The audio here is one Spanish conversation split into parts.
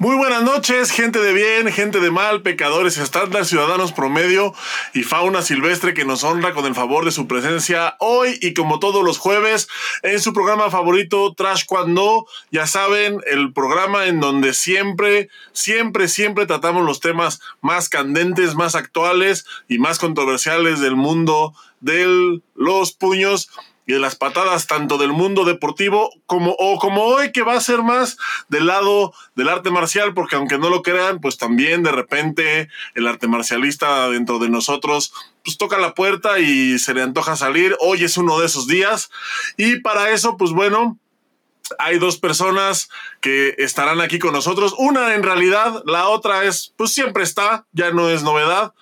Muy buenas noches, gente de bien, gente de mal, pecadores estándar, ciudadanos promedio y fauna silvestre que nos honra con el favor de su presencia hoy y como todos los jueves en su programa favorito Trash Cuando. Ya saben, el programa en donde siempre, siempre, siempre tratamos los temas más candentes, más actuales y más controversiales del mundo de los puños y de las patadas tanto del mundo deportivo como o como hoy que va a ser más del lado del arte marcial porque aunque no lo crean pues también de repente el arte marcialista dentro de nosotros pues toca la puerta y se le antoja salir. Hoy es uno de esos días. Y para eso pues bueno hay dos personas que estarán aquí con nosotros. Una en realidad la otra es pues siempre está ya no es novedad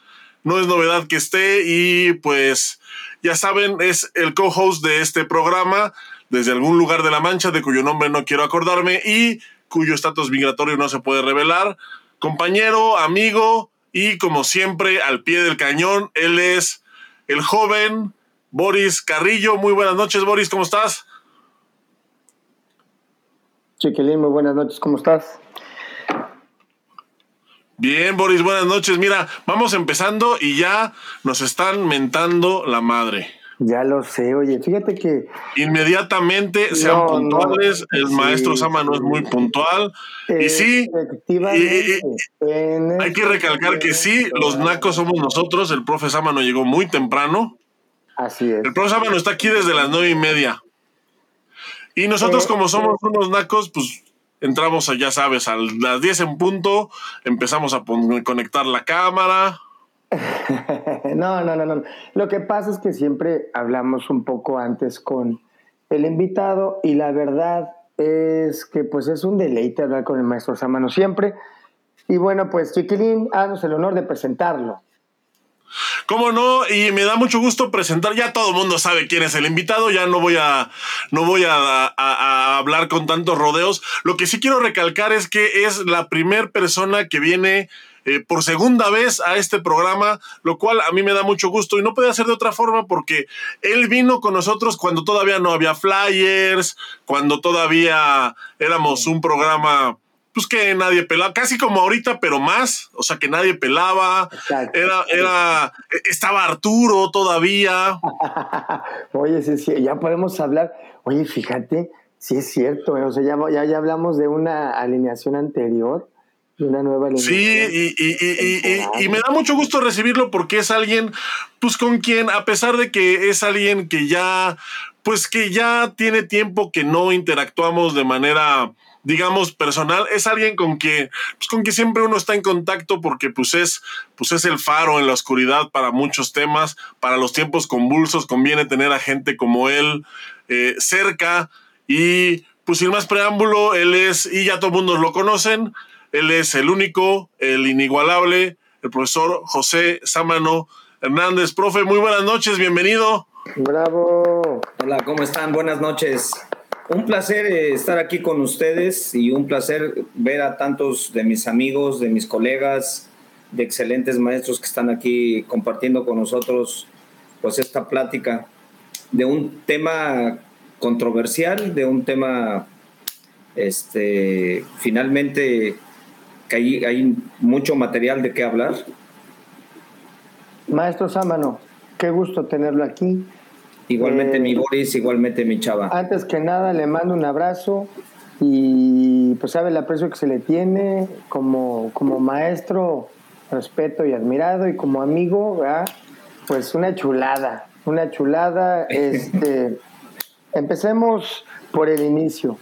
no es novedad que esté y pues ya saben, es el co-host de este programa desde algún lugar de la Mancha, de cuyo nombre no quiero acordarme y cuyo estatus migratorio no se puede revelar. Compañero, amigo y como siempre al pie del cañón, él es el joven Boris Carrillo. Muy buenas noches, Boris, ¿cómo estás? Chiquilín, muy buenas noches, ¿cómo estás? Bien, Boris, buenas noches. Mira, vamos empezando y ya nos están mentando la madre. Ya lo sé, oye, fíjate que... Inmediatamente sean puntuales, el maestro Sama no es muy puntual. y sí, hay que recalcar que sí, los nacos somos nosotros, el profe Sama no llegó muy temprano. Así es. El profe Sama no está aquí desde las nueve y media. Y nosotros eh, como somos eh. unos nacos, pues entramos, ya sabes, a las 10 en punto, empezamos a conectar la cámara. no, no, no, no. Lo que pasa es que siempre hablamos un poco antes con el invitado y la verdad es que pues es un deleite hablar con el maestro Samano siempre. Y bueno, pues Chiquilín, haznos el honor de presentarlo. ¿Cómo no? Y me da mucho gusto presentar. Ya todo el mundo sabe quién es el invitado. Ya no voy a, no voy a, hablar con tantos rodeos. Lo que sí quiero recalcar es que es la primera persona que viene eh, por segunda vez a este programa, lo cual a mí me da mucho gusto y no puede ser de otra forma porque él vino con nosotros cuando todavía no había flyers, cuando todavía éramos un programa pues que nadie pelaba, casi como ahorita, pero más, o sea que nadie pelaba, era, era, estaba Arturo todavía. Oye, sí, sí, ya podemos hablar, oye, fíjate, sí es cierto, o sea, ya, ya, hablamos de una alineación anterior, de una nueva alineación. Sí, y, y, y, me da mucho gusto recibirlo porque es alguien, pues con quien, a pesar de que es alguien que ya, pues que ya tiene tiempo que no interactuamos de manera digamos, personal, es alguien con que, pues, con que siempre uno está en contacto porque pues es, pues es el faro en la oscuridad para muchos temas, para los tiempos convulsos conviene tener a gente como él eh, cerca y pues sin más preámbulo, él es, y ya todo el mundo lo conocen, él es el único, el inigualable, el profesor José Sámano Hernández. Profe, muy buenas noches, bienvenido. Bravo. Hola, ¿cómo están? Buenas noches. Un placer eh, estar aquí con ustedes y un placer ver a tantos de mis amigos, de mis colegas, de excelentes maestros que están aquí compartiendo con nosotros pues esta plática de un tema controversial, de un tema este finalmente que hay, hay mucho material de qué hablar. Maestro Sámano, qué gusto tenerlo aquí. Igualmente mi eh, Boris, igualmente mi chava. Antes que nada le mando un abrazo y pues sabe el aprecio que se le tiene como, como maestro, respeto y admirado y como amigo, pues una chulada, una chulada. Este, empecemos por el inicio.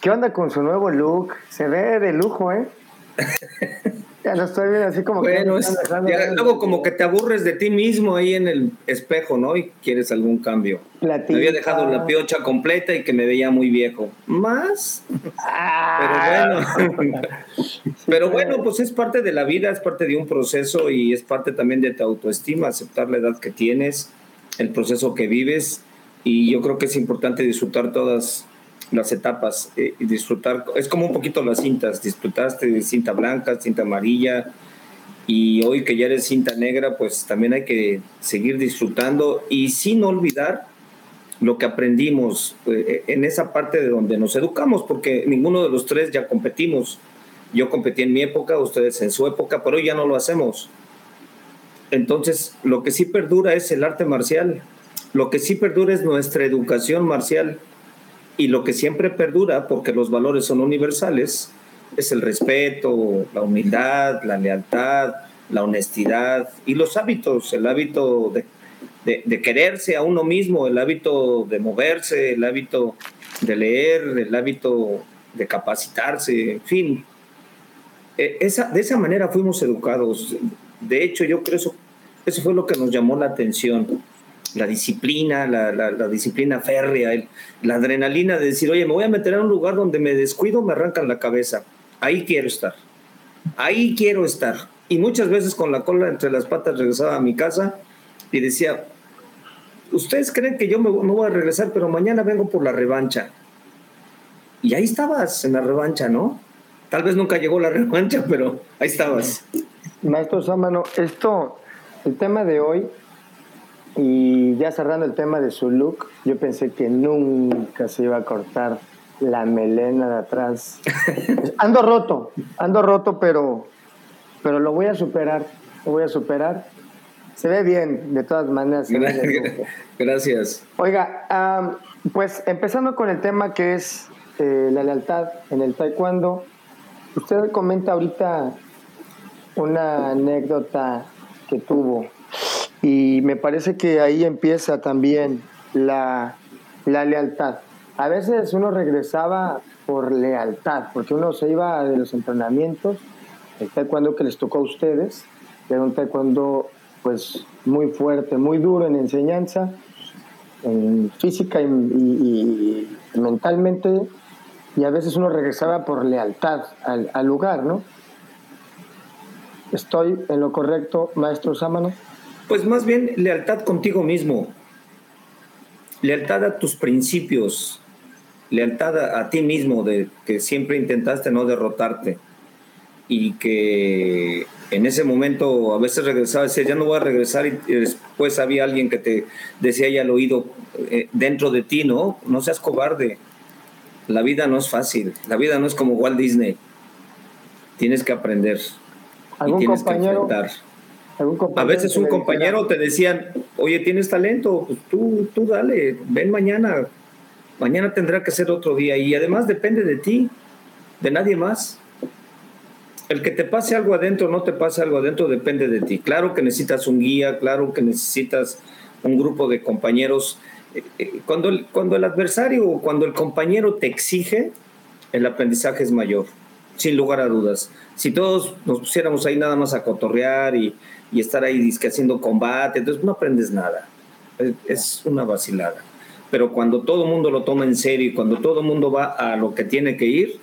¿Qué onda con su nuevo look? Se ve de lujo, ¿eh? Ya lo estoy viendo así como bueno, que. luego como que te aburres de ti mismo ahí en el espejo, ¿no? Y quieres algún cambio. Me había dejado la piocha completa y que me veía muy viejo. ¿Más? Ah. Pero bueno. Pero bueno, pues es parte de la vida, es parte de un proceso y es parte también de tu autoestima, aceptar la edad que tienes, el proceso que vives. Y yo creo que es importante disfrutar todas las etapas eh, disfrutar. Es como un poquito las cintas. Disfrutaste de cinta blanca, cinta amarilla y hoy que ya eres cinta negra, pues también hay que seguir disfrutando y sin olvidar lo que aprendimos eh, en esa parte de donde nos educamos, porque ninguno de los tres ya competimos. Yo competí en mi época, ustedes en su época, pero hoy ya no lo hacemos. Entonces, lo que sí perdura es el arte marcial, lo que sí perdura es nuestra educación marcial y lo que siempre perdura, porque los valores son universales, es el respeto, la humildad, la lealtad, la honestidad y los hábitos, el hábito de, quererse a uno mismo, el hábito de moverse, el hábito de leer, el hábito de capacitarse, en fin. E, esa, de esa manera fuimos educados. De hecho, yo creo eso, eso fue lo que nos llamó la atención. La disciplina, la, disciplina férrea, la adrenalina de decir, oye, me voy a meter a un lugar donde me descuido, me arrancan la cabeza. Ahí quiero estar. Ahí quiero estar y muchas veces con la cola entre las patas regresaba a mi casa y decía, ustedes creen que yo me, no voy a regresar, pero mañana vengo por la revancha. Y ahí estabas en la revancha, ¿no? Tal vez nunca llegó la revancha, pero ahí estabas. Maestro Sámano, esto, el tema de hoy, y ya cerrando el tema de su look, yo pensé que nunca se iba a cortar la melena de atrás. ando roto, ando roto, pero pero lo voy a superar, lo voy a superar. Se ve bien, de todas maneras. Gracias. Oiga, pues empezando con el tema que es eh, la lealtad en el taekwondo, usted comenta ahorita una anécdota que tuvo y me parece que ahí empieza también la, la lealtad. A veces uno regresaba por lealtad, porque uno se iba de los entrenamientos el taekwondo que les tocó a ustedes era un taekwondo pues muy fuerte, muy duro en enseñanza, en física y, mentalmente, y a veces uno regresaba por lealtad al, al, lugar, ¿no? ¿Estoy en lo correcto, maestro Sámano? Pues más bien lealtad contigo mismo, lealtad a tus principios, lealtad a, a ti mismo, de que siempre intentaste no derrotarte y que en ese momento a veces regresaba y decía, ya no voy a regresar y después había alguien que te decía ya al oído eh, dentro de ti, ¿no? No seas cobarde. La vida no es fácil, la vida no es como Walt Disney. Tienes que aprender y tienes que enfrentar. A veces un compañero te decían, oye, tienes talento, pues tú, tú dale, ven mañana, mañana tendrá que ser otro día y además depende de ti, de nadie más el que te pase algo adentro o no te pase algo adentro depende de ti. Claro que necesitas un guía, claro que necesitas un grupo de compañeros. Eh, eh, cuando el, cuando el adversario o cuando el compañero te exige, el aprendizaje es mayor, sin lugar a dudas. Si todos nos pusiéramos ahí nada más a cotorrear y, estar ahí haciendo combate, entonces no aprendes nada. Es, una vacilada. Pero cuando todo el mundo lo toma en serio y cuando todo mundo va a lo que tiene que ir,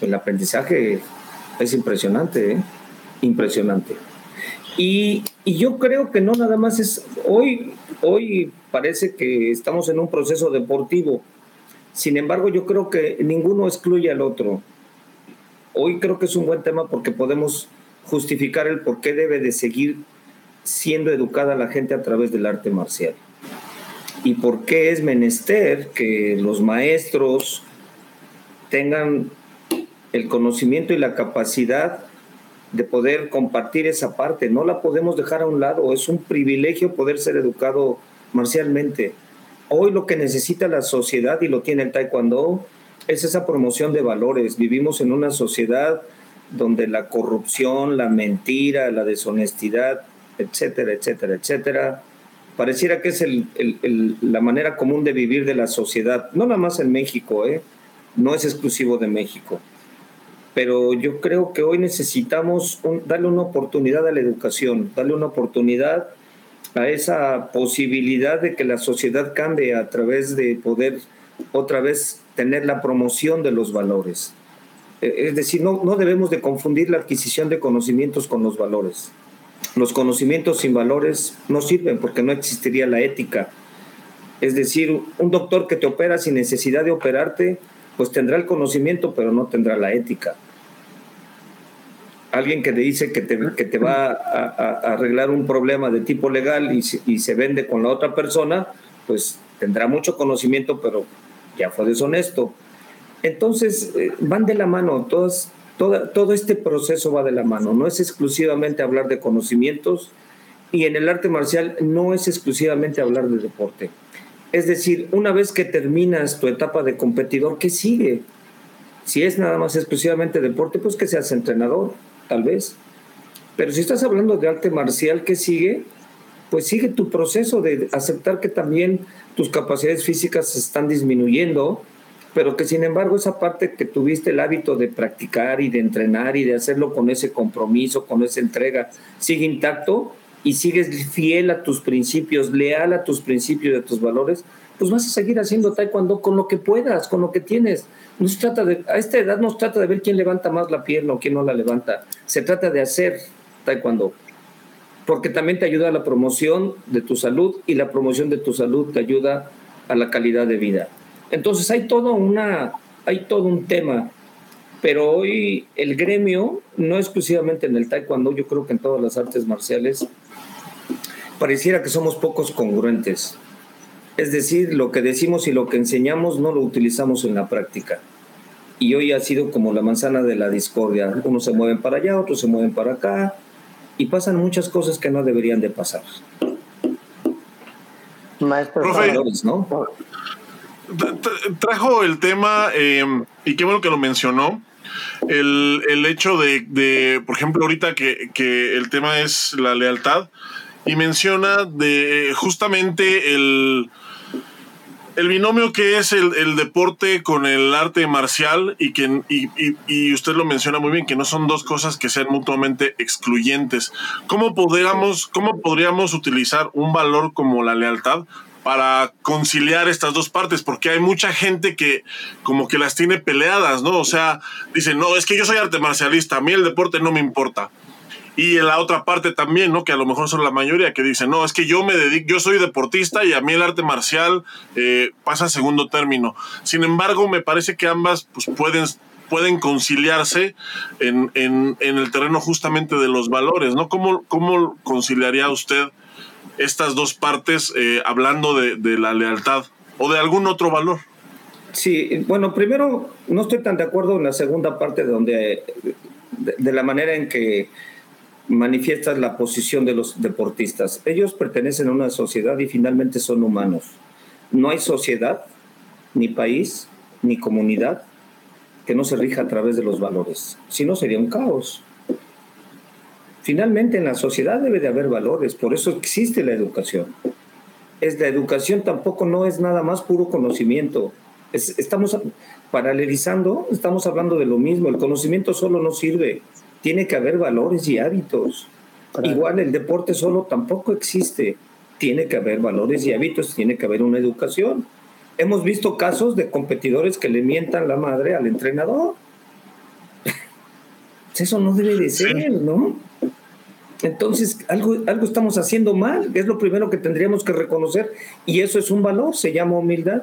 el aprendizaje es impresionante, ¿eh? impresionante. Y, yo creo que no nada más es, hoy, hoy parece que estamos en un proceso deportivo, sin embargo yo creo que ninguno excluye al otro. Hoy creo que es un buen tema porque podemos justificar el por qué debe de seguir siendo educada la gente a través del arte marcial. Y por qué es menester que los maestros tengan el conocimiento y la capacidad de poder compartir esa parte. No la podemos dejar a un lado. Es un privilegio poder ser educado marcialmente. Hoy lo que necesita la sociedad, y lo tiene el taekwondo, es esa promoción de valores. Vivimos en una sociedad donde la corrupción, la mentira, la deshonestidad, etcétera, etcétera, etcétera, pareciera que es la manera común de vivir de la sociedad. No nada más en México, ¿eh? no es exclusivo de México pero yo creo que hoy necesitamos darle una oportunidad a la educación, darle una oportunidad a esa posibilidad de que la sociedad cambie a través de poder otra vez tener la promoción de los valores. E, es decir, no, no debemos de confundir la adquisición de conocimientos con los valores. Los conocimientos sin valores no sirven porque no existiría la ética. Es decir, un doctor que te opera sin necesidad de operarte, pues tendrá el conocimiento, pero no tendrá la ética. Alguien que te dice que te, que te va a, arreglar un problema de tipo legal y y se vende con la otra persona, pues tendrá mucho conocimiento, pero ya fue deshonesto. Entonces, eh, van de la mano, todas, todo este proceso va de la mano, no es exclusivamente hablar de conocimientos y en el arte marcial no es exclusivamente hablar de deporte. Es decir, una vez que terminas tu etapa de competidor, ¿qué sigue? Si es nada más exclusivamente deporte, pues que seas entrenador, tal vez. Pero si estás hablando de arte marcial, ¿qué sigue? Pues sigue tu proceso de aceptar que también tus capacidades físicas están disminuyendo, pero que sin embargo esa parte que tuviste el hábito de practicar y de entrenar y de hacerlo con ese compromiso, con esa entrega, sigue intacto y sigues fiel a tus principios, leal a tus principios y a tus valores, pues vas a seguir haciendo taekwondo con lo que puedas, con lo que tienes. No se trata de, a esta edad no se trata de ver quién levanta más la pierna o quién no la levanta, se trata de hacer taekwondo, porque también te ayuda a la promoción de tu salud y la promoción de tu salud te ayuda a la calidad de vida. Entonces hay todo, una, hay todo un tema, pero hoy el gremio, no exclusivamente en el taekwondo, yo creo que en todas las artes marciales, pareciera que somos pocos congruentes. Es decir, lo que decimos y lo que enseñamos no lo utilizamos en la práctica. Y hoy ha sido como la manzana de la discordia. Unos se mueven para allá, otros se mueven para acá, y pasan muchas cosas que no deberían de pasar. Maestro, ¿no? Trajo el tema, em, y qué bueno que lo mencionó, el, el hecho de, de, por ejemplo, ahorita que, que, el tema es la lealtad, y menciona de justamente el, el binomio que es el, el, deporte con el arte marcial y que y, y, usted lo menciona muy bien que no son dos cosas que sean mutuamente excluyentes. ¿Cómo podríamos, cómo podríamos utilizar un valor como la lealtad para conciliar estas dos partes, porque hay mucha gente que como que las tiene peleadas, ¿no? O sea, dicen, no, es que yo soy arte marcialista, a mí el deporte no me importa. Y en la otra parte también, ¿no? Que a lo mejor son la mayoría que dicen, no, es que yo me dedico, yo soy deportista y a mí el arte marcial eh, pasa a segundo término. Sin embargo, me parece que ambas pues, pueden, pueden conciliarse en, en, en el terreno justamente de los valores, ¿no? ¿Cómo, cómo conciliaría usted? Estas dos partes eh, hablando de, la lealtad o de algún otro valor. Sí, bueno, primero no estoy tan de acuerdo en la segunda parte donde de, de la manera en que manifiestas la posición de los deportistas. Ellos pertenecen a una sociedad y finalmente son humanos. No hay sociedad, ni país, ni comunidad que no se rija a través de los valores. Si no, sería un caos. Finalmente en la sociedad debe de haber valores, por eso existe la educación. Es la educación tampoco no es nada más puro conocimiento. estamos paralelizando, estamos hablando de lo mismo. El conocimiento solo no sirve. Tiene que haber valores y hábitos. Igual el deporte solo tampoco existe. Tiene que haber valores y hábitos, tiene que haber una educación. Hemos visto casos de competidores que le mientan la madre al entrenador. Eso no debe de ser, ¿no? Entonces, algo, algo estamos haciendo mal, es lo primero que tendríamos que reconocer, y eso es un valor, se llama humildad.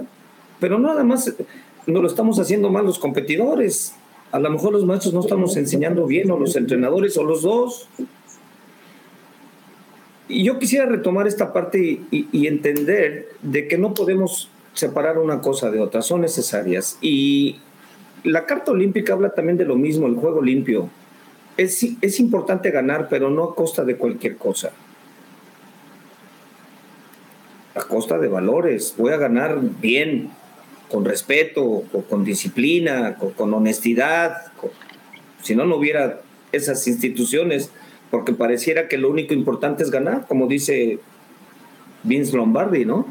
Pero nada más no lo estamos haciendo mal los competidores. A lo mejor los maestros no estamos enseñando bien, o los entrenadores, o los dos. Y yo quisiera retomar esta parte y, y entender de que no podemos separar una cosa de otra, son necesarias. Y la Carta Olímpica habla también de lo mismo, el juego limpio es, es importante ganar, pero no a costa de cualquier cosa. A costa de valores. Voy a ganar bien, con respeto, con, disciplina, con, honestidad. si no, no hubiera esas instituciones, porque pareciera que lo único importante es ganar, como dice Vince Lombardi, ¿no?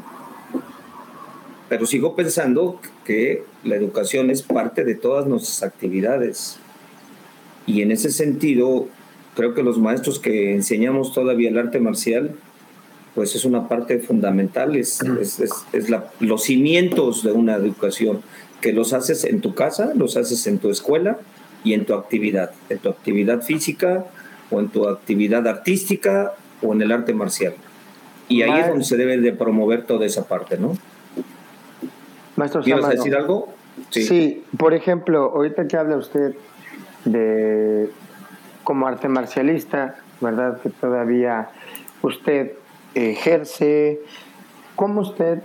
Pero sigo pensando que la educación es parte de todas nuestras actividades. Y en ese sentido, creo que los maestros que enseñamos todavía el arte marcial, pues es una parte fundamental, es, es, la, los cimientos de una educación, que los haces en tu casa, los haces en tu escuela y en tu actividad, en tu actividad física o en tu actividad artística o en el arte marcial. Y ahí es donde se debe de promover toda esa parte, ¿no? Maestro ¿Quieres decir algo? Sí. sí, por ejemplo, ahorita que habla usted de como arte marcialista, ¿verdad? Que todavía usted ejerce. ¿Cómo usted,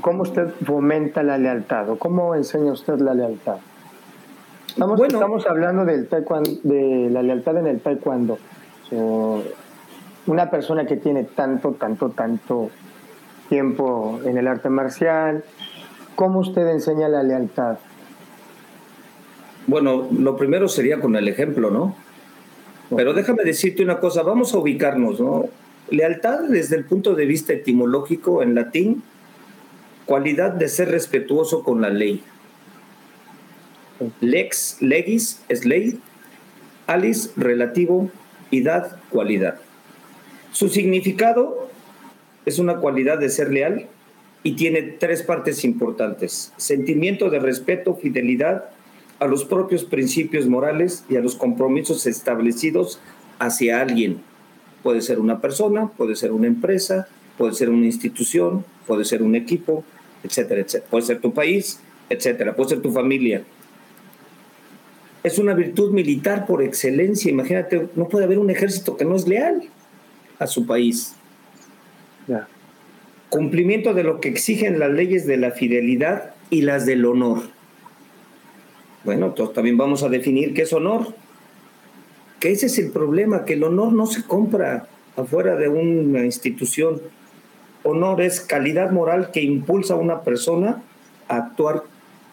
cómo usted fomenta la lealtad o cómo enseña usted la lealtad? Estamos, estamos hablando del de la lealtad en el taekwondo. una persona que tiene tanto, tanto, tanto tiempo en el arte marcial, ¿cómo usted enseña la lealtad? Bueno, lo primero sería con el ejemplo, ¿no? Pero déjame decirte una cosa, vamos a ubicarnos, ¿no? Lealtad desde el punto de vista etimológico en latín, cualidad de ser respetuoso con la ley. Lex, legis es ley, alis relativo, idad, cualidad. Su significado es una cualidad de ser leal y tiene tres partes importantes. Sentimiento de respeto, fidelidad a los propios principios morales y a los compromisos establecidos hacia alguien. Puede ser una persona, puede ser una empresa, puede ser una institución, puede ser un equipo, etcétera, etcétera. Puede ser tu país, etcétera. Puede ser tu familia. Es una virtud militar por excelencia. Imagínate, no puede haber un ejército que no es leal a su país. Cumplimiento de lo que exigen las leyes de la fidelidad y las del honor. Bueno, también vamos a definir qué es honor. Que ese es el problema, que el honor no se compra afuera de una institución. Honor es calidad moral que impulsa a una persona a actuar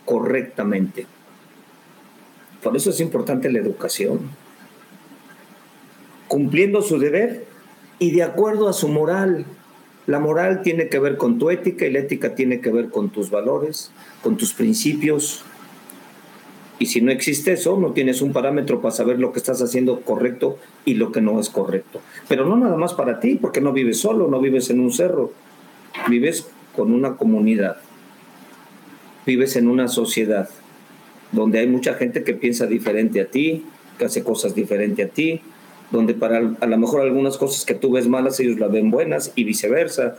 correctamente. Por eso es importante la educación. Cumpliendo su deber y de acuerdo a su moral. La moral tiene que ver con tu ética y la ética tiene que ver con tus valores, con tus principios, y si no existe eso, no tienes un parámetro para saber lo que estás haciendo correcto y lo que no es correcto. Pero no nada más para ti, porque no vives solo, no vives en un cerro, vives con una comunidad, vives en una sociedad donde hay mucha gente que piensa diferente a ti, que hace cosas diferente a ti, donde para a lo mejor algunas cosas que tú ves malas ellos las ven buenas y viceversa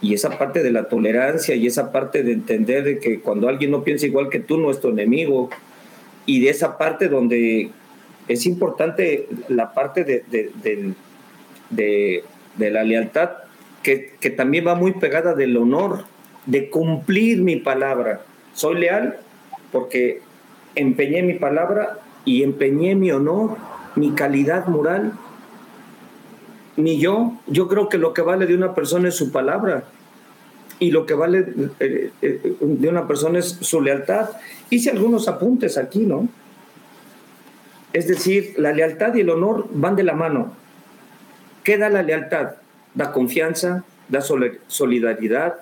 y esa parte de la tolerancia y esa parte de entender de que cuando alguien no piensa igual que tú no es tu enemigo y de esa parte donde es importante la parte de, de, la lealtad que, que, también va muy pegada del honor, de cumplir mi palabra. Soy leal porque empeñé mi palabra y empeñé mi honor, mi calidad moral ni yo. Yo creo que lo que vale de una persona es su palabra y lo que vale eh, eh, de una persona es su lealtad. Hice algunos apuntes aquí, ¿no? Es decir, la lealtad y el honor van de la mano. ¿Qué da la lealtad? Da confianza, da solidaridad,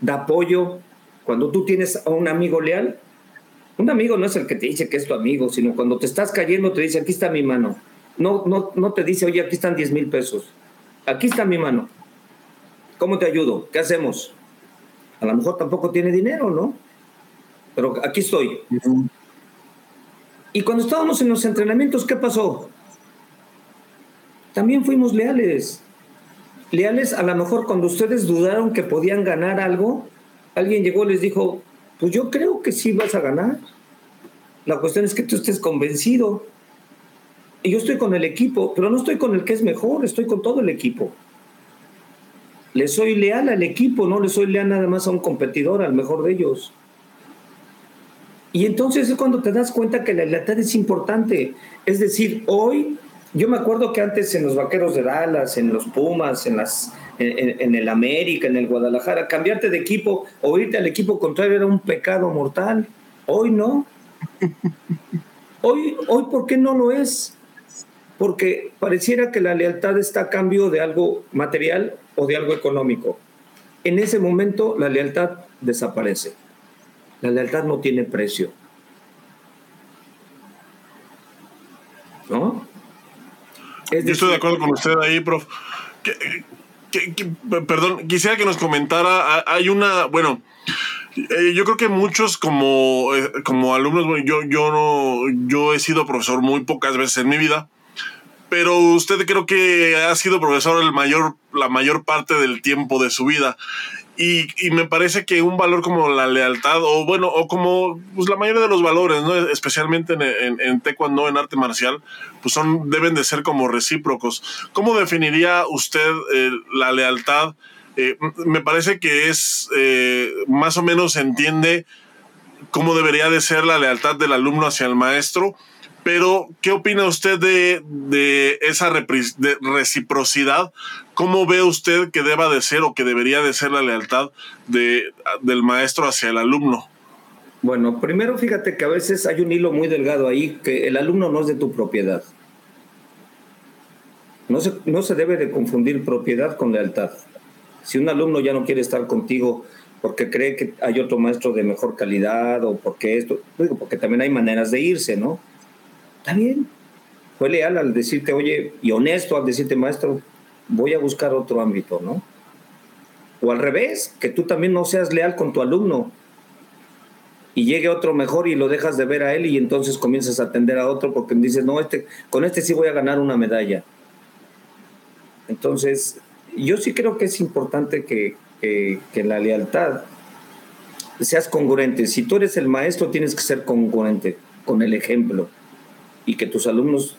da apoyo. Cuando tú tienes a un amigo leal, un amigo no es el que te dice que es tu amigo, sino cuando te estás cayendo te dice, aquí está mi mano. No, no, no te dice, oye, aquí están 10 mil pesos aquí está mi mano. ¿Cómo te ayudo? ¿Qué hacemos? A lo mejor tampoco tiene dinero, ¿no? Pero aquí estoy. Y cuando estábamos en los entrenamientos, ¿qué pasó? También fuimos leales. Leales, a lo mejor cuando ustedes dudaron que podían ganar algo, alguien llegó y les dijo, pues yo creo que sí vas a ganar. La cuestión es que tú estés convencido. Yo estoy con el equipo, pero no estoy con el que es mejor, estoy con todo el equipo. Le soy leal al equipo, no le soy leal nada más a un competidor, al mejor de ellos. Y entonces es cuando te das cuenta que la lealtad es importante. Es decir, hoy, yo me acuerdo que antes en los Vaqueros de Dallas, en los Pumas, en, las, en, en el América, en el Guadalajara, cambiarte de equipo o irte al equipo contrario era un pecado mortal. Hoy no. Hoy, hoy ¿por qué no lo es? Porque pareciera que la lealtad está a cambio de algo material o de algo económico. En ese momento la lealtad desaparece. La lealtad no tiene precio. ¿No? Yo estoy de acuerdo con usted ahí, prof. perdón, quisiera que nos comentara, hay una, bueno, eh, yo creo que muchos como, eh, como alumnos, yo, yo, no, yo he sido profesor muy pocas veces en mi vida, pero usted creo que ha sido profesor el mayor, la mayor parte del tiempo de su vida. Y, me parece que un valor como la lealtad, o bueno, o como pues, la mayoría de los valores, ¿no? especialmente en, en, taekwondo, en arte marcial, pues son, deben de ser como recíprocos. ¿Cómo definiría usted eh, la lealtad? Eh, me parece que es, eh, más o menos entiende cómo debería de ser la lealtad del alumno hacia el maestro, pero ¿qué opina usted de, esa reciprocidad? ¿Cómo ve usted que deba de ser o que debería de ser la lealtad de, del maestro hacia el alumno? Bueno, primero fíjate que a veces hay un hilo muy delgado ahí, que el alumno no es de tu propiedad. No se, no se debe de confundir propiedad con lealtad. Si un alumno ya no quiere estar contigo porque cree que hay otro maestro de mejor calidad o porque esto, digo, porque también hay maneras de irse, ¿no? Está bien. Fue leal al decirte, oye, y honesto al decirte, maestro, voy a buscar otro ámbito, ¿no? O al revés, que tú también no seas leal con tu alumno y llegue otro mejor y lo dejas de ver a él y entonces comienzas a atender a otro porque dices, no, este, con este sí voy a ganar una medalla. Entonces, yo sí creo que es importante que, que, la lealtad seas congruente. Si tú eres el maestro, tienes que ser congruente con el ejemplo y que tus alumnos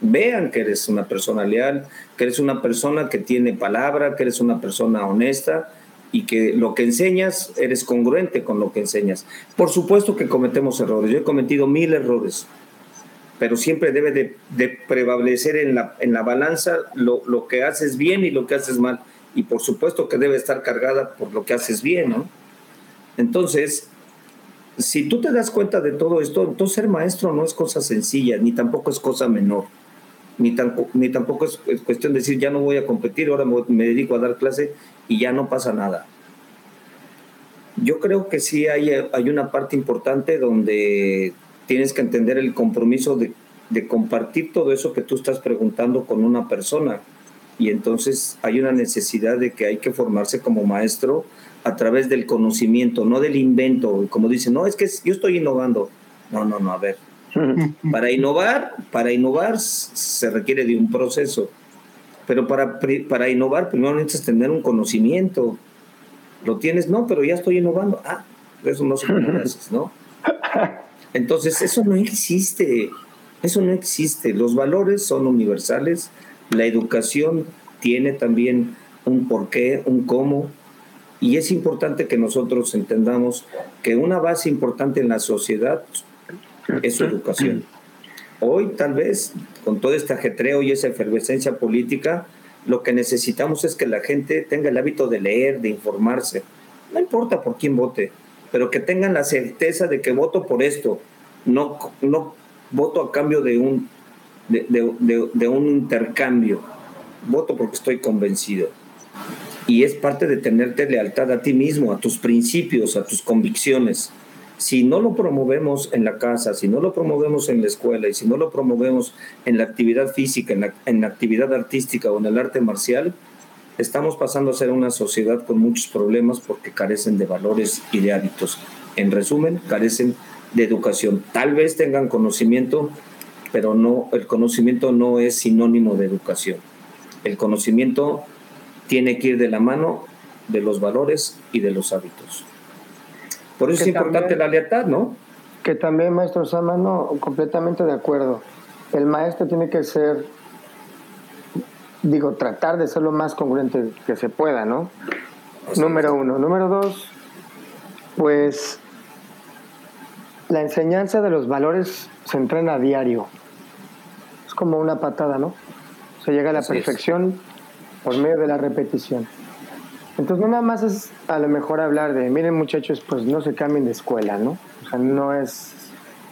vean que eres una persona leal, que eres una persona que tiene palabra, que eres una persona honesta y que lo que enseñas eres congruente con lo que enseñas. Por supuesto que cometemos errores, yo he cometido mil errores, pero siempre debe de, prevalecer en la, en la balanza lo, lo, que haces bien y lo que haces mal. Y por supuesto que debe estar cargada por lo que haces bien, ¿no? Entonces, si tú te das cuenta de todo esto, entonces ser maestro no es cosa sencilla, ni tampoco es cosa menor ni, ni tampoco es cuestión de decir ya no voy a competir, ahora me, dedico a dar clase y ya no pasa nada. Yo creo que sí hay, hay una parte importante donde tienes que entender el compromiso de compartir todo eso que tú estás preguntando con una persona. Y entonces hay una necesidad de que hay que formarse como maestro a través del conocimiento, no del invento. Como dicen, no, es que yo estoy innovando. No, no, no, a ver, para innovar, para innovar se requiere de un proceso, pero para, para innovar primero necesitas tener un conocimiento. ¿Lo tienes? No, pero ya estoy innovando. Ah, eso no se puede ¿no? Entonces, eso no existe. Eso no existe. Los valores son universales. La educación tiene también un porqué, un cómo. Y es importante que nosotros entendamos que una base importante en la sociedad es su educación. Hoy tal vez, con todo este ajetreo y esa efervescencia política, lo que necesitamos es que la gente tenga el hábito de leer, de informarse. No importa por quién vote, pero que tengan la certeza de que voto por esto, no, no voto a cambio de un, de, de un intercambio, voto porque estoy convencido. Y es parte de tenerte lealtad a ti mismo, a tus principios, a tus convicciones si no lo promovemos en la casa, si no lo promovemos en la escuela y si no lo promovemos en la actividad física, en la, actividad artística o en el arte marcial, estamos pasando a ser una sociedad con muchos problemas porque carecen de valores y de hábitos. En resumen, carecen de educación. Tal vez tengan conocimiento, pero no, el conocimiento no es sinónimo de educación. El conocimiento tiene que ir de la mano de los valores y de los hábitos. Por eso es importante la lealtad, ¿no? Que también, maestro Samano, completamente de acuerdo. El maestro tiene que ser, digo, tratar de ser lo más congruente que se pueda, ¿no? Número uno. Número dos, pues la enseñanza de los valores se entrena a diario. Es como una patada, ¿no? Se llega a la perfección por medio de la repetición. Entonces no nada más es a lo mejor hablar de, miren muchachos, pues no se cambien de escuela, ¿no? O sea, no es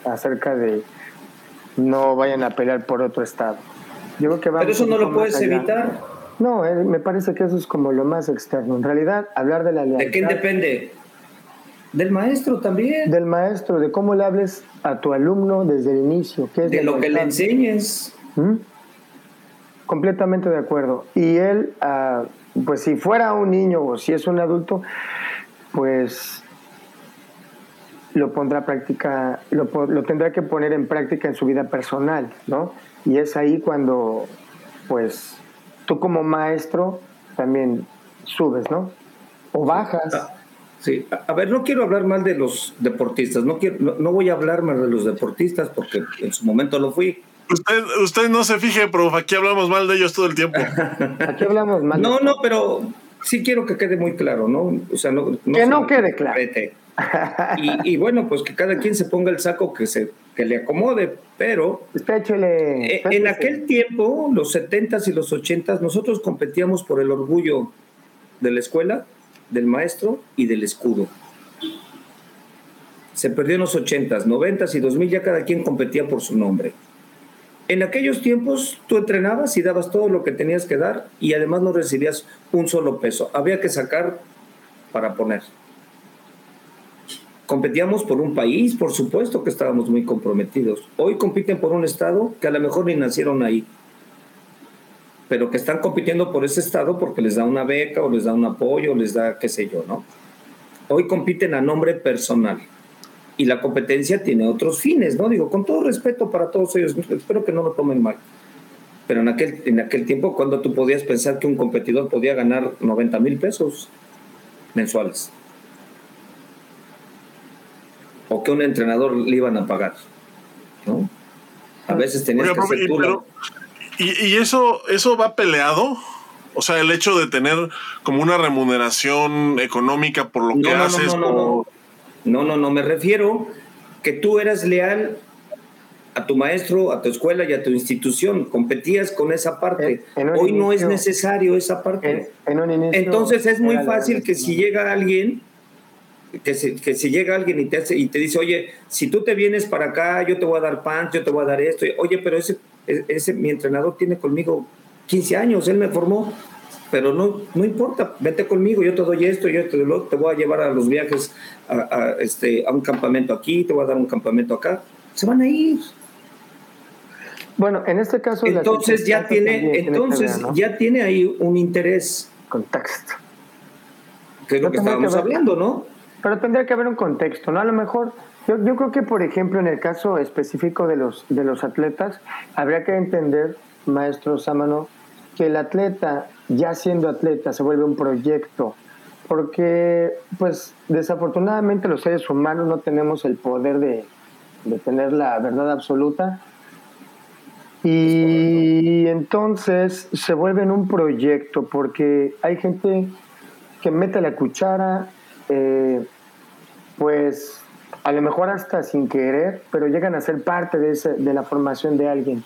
acerca de no vayan a pelear por otro estado. Yo creo que va Pero eso no lo puedes evitar. No, eh, me parece que eso es como lo más externo. En realidad, hablar de la lealtad... ¿De quién depende? Del maestro también. Del maestro, de cómo le hables a tu alumno desde el inicio. ¿Qué es de lo que le enseñes. ¿Mm? Completamente de acuerdo. Y él... Uh, pues si fuera un niño o si es un adulto, pues lo pondrá práctica, lo, tendrá que poner en práctica en su vida personal, ¿no? Y es ahí cuando, pues, tú como maestro también subes, ¿no? O bajas. Ah, sí, a ver, no quiero hablar mal de los deportistas, no, quiero, no voy a hablar mal de los deportistas porque en su momento lo fui, Usted, usted no se fije, prof, aquí hablamos mal de ellos todo el tiempo. Aquí hablamos mal. No, no, pero sí quiero que quede muy claro, ¿no? O sea, no, que no quede claro. Y, bueno, pues que cada quien se ponga el saco que, se, que le acomode, pero eh, en aquel tiempo, los 70s y los 80s, nosotros competíamos por el orgullo de la escuela, del maestro y del escudo. Se perdió en los 80s, 90s y 2000, ya cada quien competía por su nombre. En aquellos tiempos tú entrenabas y dabas todo lo que tenías que dar y además no recibías un solo peso. Había que sacar para poner. Competíamos por un país, por supuesto que estábamos muy comprometidos. Hoy compiten por un estado que a lo mejor ni nacieron ahí, pero que están compitiendo por ese estado porque les da una beca o les da un apoyo o les da qué sé yo, ¿no? Hoy compiten a nombre personal y la competencia tiene otros fines, ¿no? Digo, con todo respeto para todos ellos, espero que no lo tomen mal. Pero en aquel, en aquel tiempo, cuando tú podías pensar que un competidor podía ganar 90 mil pesos mensuales, o que un entrenador le iban a pagar, ¿no? A veces tenías que hacer y, y, eso, eso va peleado. O sea, el hecho de tener como una remuneración económica por lo que haces. No, no, no, no, me refiero que tú eras leal a tu maestro, a tu escuela y a tu institución, competías con esa parte. Hoy no es necesario esa parte. Entonces es muy fácil que si llega alguien, que si, llega alguien y te, hace, y te dice, oye, si tú te vienes para acá, yo te voy a dar pan, yo te voy a dar esto. Oye, pero ese, ese mi entrenador tiene conmigo 15 años, él me formó pero no, no importa, vete conmigo, yo te doy esto, yo te, te voy a llevar a los viajes a, este, a un campamento aquí, te voy a dar un campamento acá, se van a ir. Bueno, en este caso... Entonces ya tiene, entonces ya tiene ahí un interés. Contexto. Que es lo que estábamos hablando, ¿no? Pero tendría que haber un contexto, ¿no? A lo mejor, yo, yo creo que, por ejemplo, en el caso específico de los, de los atletas, habría que entender, maestro Sámano, que el atleta, ya siendo atleta, se vuelve un proyecto, porque pues desafortunadamente los seres humanos no tenemos el poder de, tener la verdad absoluta y entonces se vuelve un proyecto porque hay gente que mete la cuchara, eh, pues a lo mejor hasta sin querer, pero llegan a ser parte de, ese, de la formación de alguien.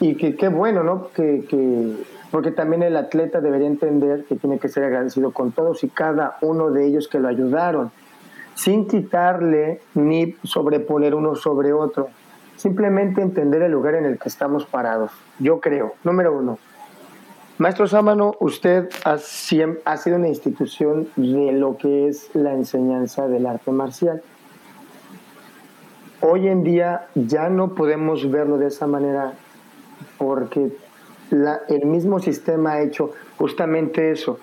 Y que qué bueno, ¿no? Que, que, porque también el atleta debería entender que tiene que ser agradecido con todos y cada uno de ellos que lo ayudaron, sin quitarle ni sobreponer uno sobre otro. Simplemente entender el lugar en el que estamos parados. Yo creo, número uno. Maestro Sámano, usted ha, ha sido una institución de lo que es la enseñanza del arte marcial. Hoy en día ya no podemos verlo de esa manera porque el mismo sistema ha hecho justamente eso.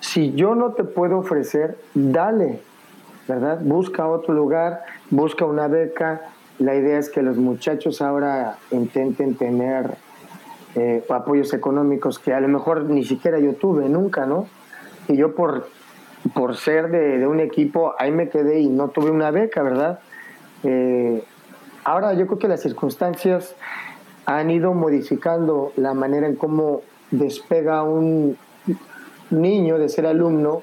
Si yo no te puedo ofrecer, dale, ¿verdad? Busca otro lugar, busca una beca. La idea es que los muchachos ahora intenten tener eh, apoyos económicos que a lo mejor ni siquiera yo tuve nunca, ¿no? Y yo por, por ser de, un equipo, ahí me quedé y no tuve una beca, ¿verdad? Eh, ahora yo creo que las circunstancias han ido modificando la manera en cómo despega un niño de ser alumno,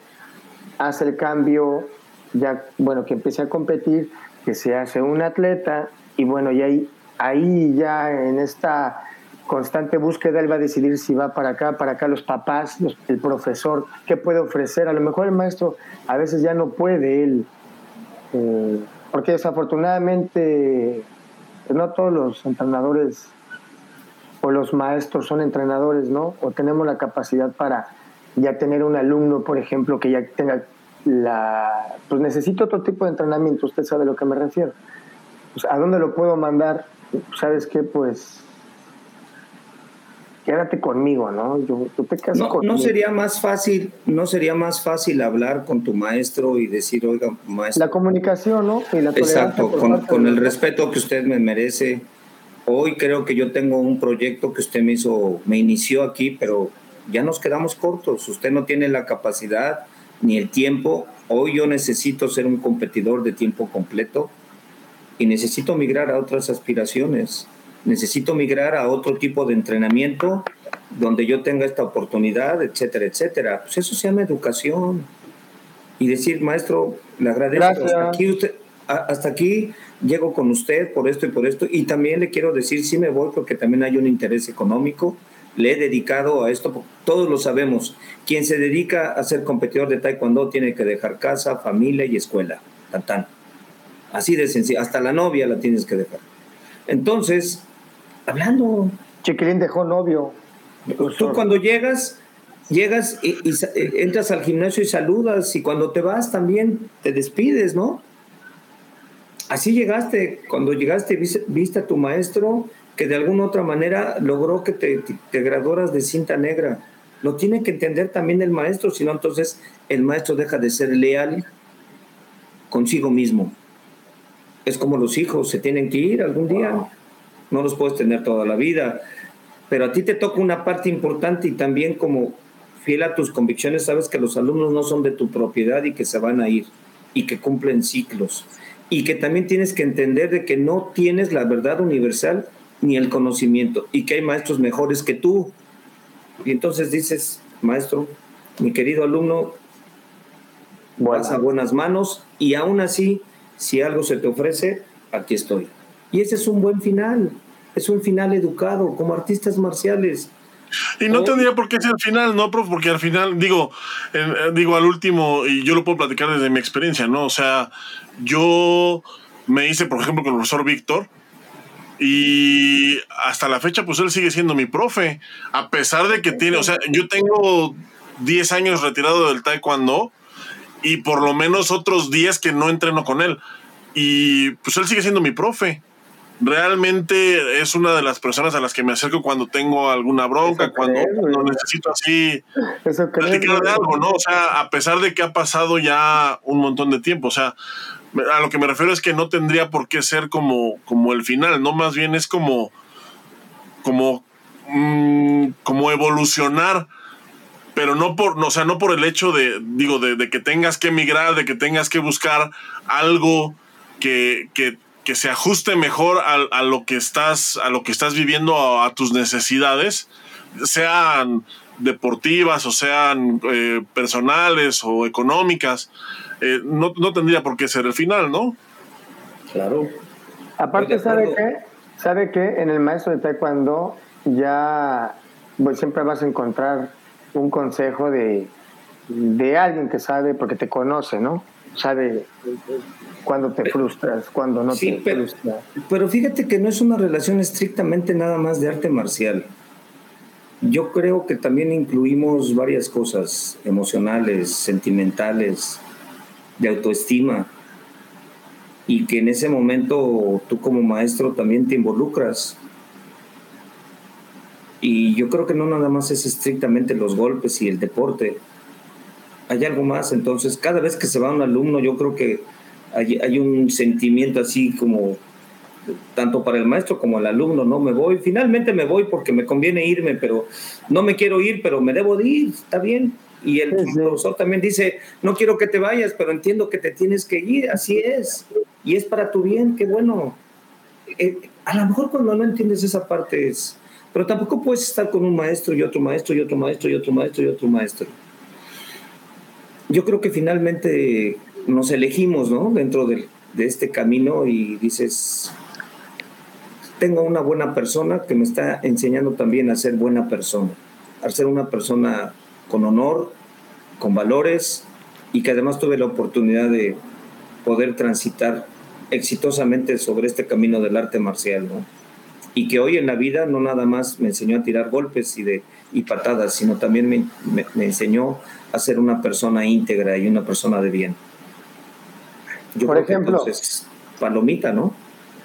hace el cambio, ya, bueno, que empiece a competir, que se hace un atleta, y bueno, y ahí, ahí ya en esta constante búsqueda él va a decidir si va para acá, para acá los papás, el profesor, qué puede ofrecer. A lo mejor el maestro a veces ya no puede él, eh, porque desafortunadamente no todos los entrenadores o los maestros son entrenadores, ¿no? O tenemos la capacidad para ya tener un alumno, por ejemplo, que ya tenga la... Pues necesito otro tipo de entrenamiento, usted sabe a lo que me refiero. Pues, ¿A dónde lo puedo mandar? ¿Sabes qué? Pues quédate conmigo, ¿no? Yo, te no, no sería más fácil, no sería más fácil hablar con tu maestro y decir, oiga, maestro. La comunicación, ¿no? Y la Exacto, con, con el respeto que usted me merece Hoy creo que yo tengo un proyecto que usted me hizo, me inició aquí, pero ya nos quedamos cortos. Usted no tiene la capacidad ni el tiempo. Hoy yo necesito ser un competidor de tiempo completo y necesito migrar a otras aspiraciones. Necesito migrar a otro tipo de entrenamiento donde yo tenga esta oportunidad, etcétera, etcétera. Pues eso se llama educación. Y decir, maestro, Le agradezco. Hasta aquí, usted, hasta aquí llego con usted por esto y por esto. Y también le quiero decir, sí me voy porque también hay un interés económico. Le he dedicado a esto, todos lo sabemos. Quien se dedica a ser competidor de taekwondo tiene que dejar casa, familia y escuela. Tan, tan. Así de sencillo. Hasta la novia la tienes que dejar. Entonces, hablando. Chiquilín dejó novio. Tú cuando llegas, llegas y, entras al gimnasio y saludas y cuando te vas también te despides, ¿no? Así llegaste, cuando llegaste viste, a tu maestro que de alguna otra manera logró que te, te graduaras de cinta negra. Lo tiene que entender también el maestro, si no entonces el maestro deja de ser leal consigo mismo. Es como los hijos, se tienen que ir algún día, no los puedes tener toda la vida, pero a ti te toca una parte importante y también como fiel a tus convicciones, sabes que los alumnos no son de tu propiedad y que se van a ir y que cumplen ciclos y que también tienes que entender de que no tienes la verdad universal ni el conocimiento y que hay maestros mejores que tú. Y entonces dices, maestro, mi querido alumno, vas a buenas manos y aún así, si algo se te ofrece, aquí estoy. Y ese es un buen final, es un final educado, como artistas marciales. Y no tendría por qué ser el final, ¿no, prof? Porque al final, digo, eh, digo al último, y yo lo puedo platicar desde mi experiencia, ¿no? O sea, yo me hice, por ejemplo, con el profesor Víctor, y hasta la fecha, pues él sigue siendo mi profe, a pesar de que tiene, o sea, yo tengo 10 años retirado del taekwondo y por lo menos otros 10 que no entreno con él. Y pues él sigue siendo mi profe realmente es una de las personas a las que me acerco cuando tengo alguna bronca, cuando, necesito así platicar de algo, ¿no? O sea, a pesar de que ha pasado ya un montón de tiempo, o sea, a lo que me refiero es que no tendría por qué ser como, como el final, no más bien es como, como, mm, como evolucionar pero no por, no, sea, no por el hecho de, digo, de, que tengas que emigrar, de que tengas que buscar algo que, que, que se ajuste mejor a, lo que estás, a lo que estás viviendo, a, tus necesidades, sean deportivas o sean eh, personales o económicas. Eh, no, tendría por qué ser el final, ¿no? Claro. Aparte, ¿sabe qué? ¿Sabe qué? En el maestro de Taekwondo ya pues, siempre vas a encontrar un consejo de, de alguien que sabe, porque te conoce, ¿no? Sabe cuando te frustras, cuando no te pero, frustras. Pero fíjate que no es una relación estrictamente nada más de arte marcial. Yo creo que también incluimos varias cosas emocionales, sentimentales, de autoestima, y que en ese momento tú como maestro también te involucras. Y yo creo que no nada más es estrictamente los golpes y el deporte. Hay algo más, entonces cada vez que se va un alumno yo creo que hay, un sentimiento así como tanto para el maestro como el alumno, ¿no? Me voy, finalmente me voy porque me conviene irme, pero no me quiero ir, pero me debo de ir, está bien. Y el profesor también dice, no quiero que te vayas, pero entiendo que te tienes que ir, así es. Y es para tu bien, qué bueno. Eh, a lo mejor cuando no entiendes esa parte es, pero tampoco puedes estar con un maestro y otro maestro y otro maestro y otro maestro y otro maestro. Yo creo que finalmente nos elegimos, ¿no? Dentro de, este camino y dices, tengo una buena persona que me está enseñando también a ser buena persona, a ser una persona con honor, con valores y que además tuve la oportunidad de poder transitar exitosamente sobre este camino del arte marcial, ¿no? Y que hoy en la vida no nada más me enseñó a tirar golpes y, de, y patadas, sino también me, me enseñó a ser una persona íntegra y una persona de bien por ejemplo, palomita, ¿no?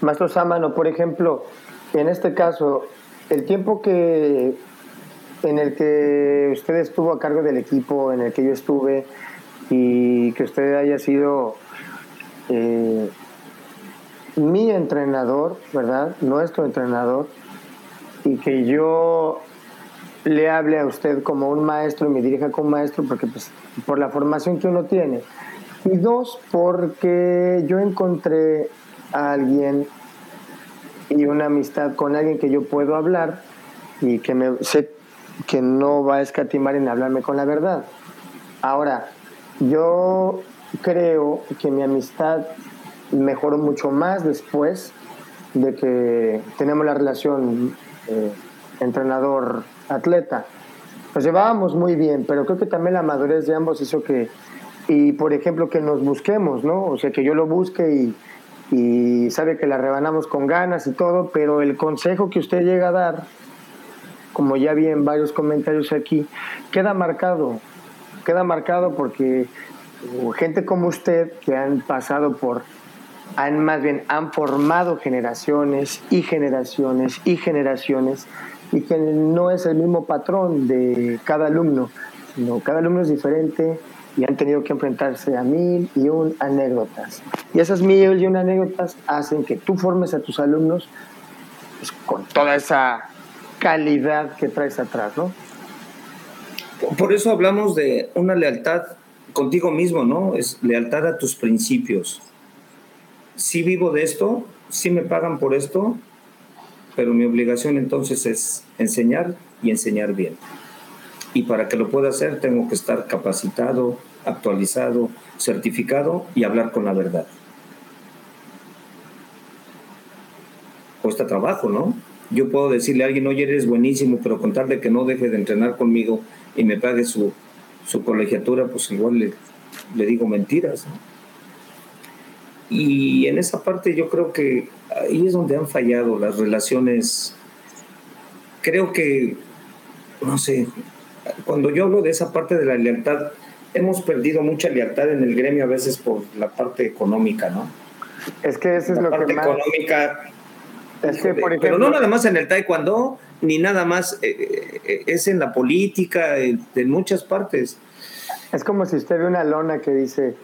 Maestro Sámano, por ejemplo, en este caso, el tiempo que en el que usted estuvo a cargo del equipo, en el que yo estuve, y que usted haya sido eh, mi entrenador, ¿verdad? Nuestro entrenador, y que yo le hable a usted como un maestro y me dirija como maestro, porque pues, por la formación que uno tiene, y dos, porque yo encontré a alguien y una amistad con alguien que yo puedo hablar y que me que no va a escatimar en hablarme con la verdad. Ahora, yo creo que mi amistad mejoró mucho más después de que tenemos la relación eh, entrenador-atleta. Nos llevábamos muy bien, pero creo que también la madurez de ambos hizo que, y por ejemplo, que nos busquemos, ¿no? O sea, que yo lo busque y, y sabe que la rebanamos con ganas y todo, pero el consejo que usted llega a dar, como ya vi en varios comentarios aquí, queda marcado, queda marcado porque gente como usted que han pasado por han más bien han formado generaciones y generaciones y generaciones y que no es el mismo patrón de cada alumno, sino cada alumno es diferente y han tenido que enfrentarse a mil y un anécdotas. Y esas mil y un anécdotas hacen que tú formes a tus alumnos pues, con toda esa calidad que traes atrás, ¿no? Por eso hablamos de una lealtad contigo mismo, ¿no? Es lealtad a tus principios si vivo de esto, si me pagan por esto, pero mi obligación entonces es enseñar y enseñar bien. Y para que lo pueda hacer tengo que estar capacitado, actualizado, certificado y hablar con la verdad. Cuesta trabajo, ¿no? Yo puedo decirle a alguien, oye, eres buenísimo, pero contarle que no deje de entrenar conmigo y me pague su, su colegiatura, pues igual le, le digo mentiras. ¿no? Y en esa parte yo creo que ahí es donde han fallado las relaciones. Creo que, no sé, cuando yo hablo de esa parte de la lealtad, hemos perdido mucha lealtad en el gremio a veces por la parte económica, ¿no? Es que eso es lo parte que más... económica. Es que, por ejemplo, pero no nada más en el taekwondo, ni nada más, eh, eh, es en la política, en, en muchas partes. Es como si usted ve una lona que dice,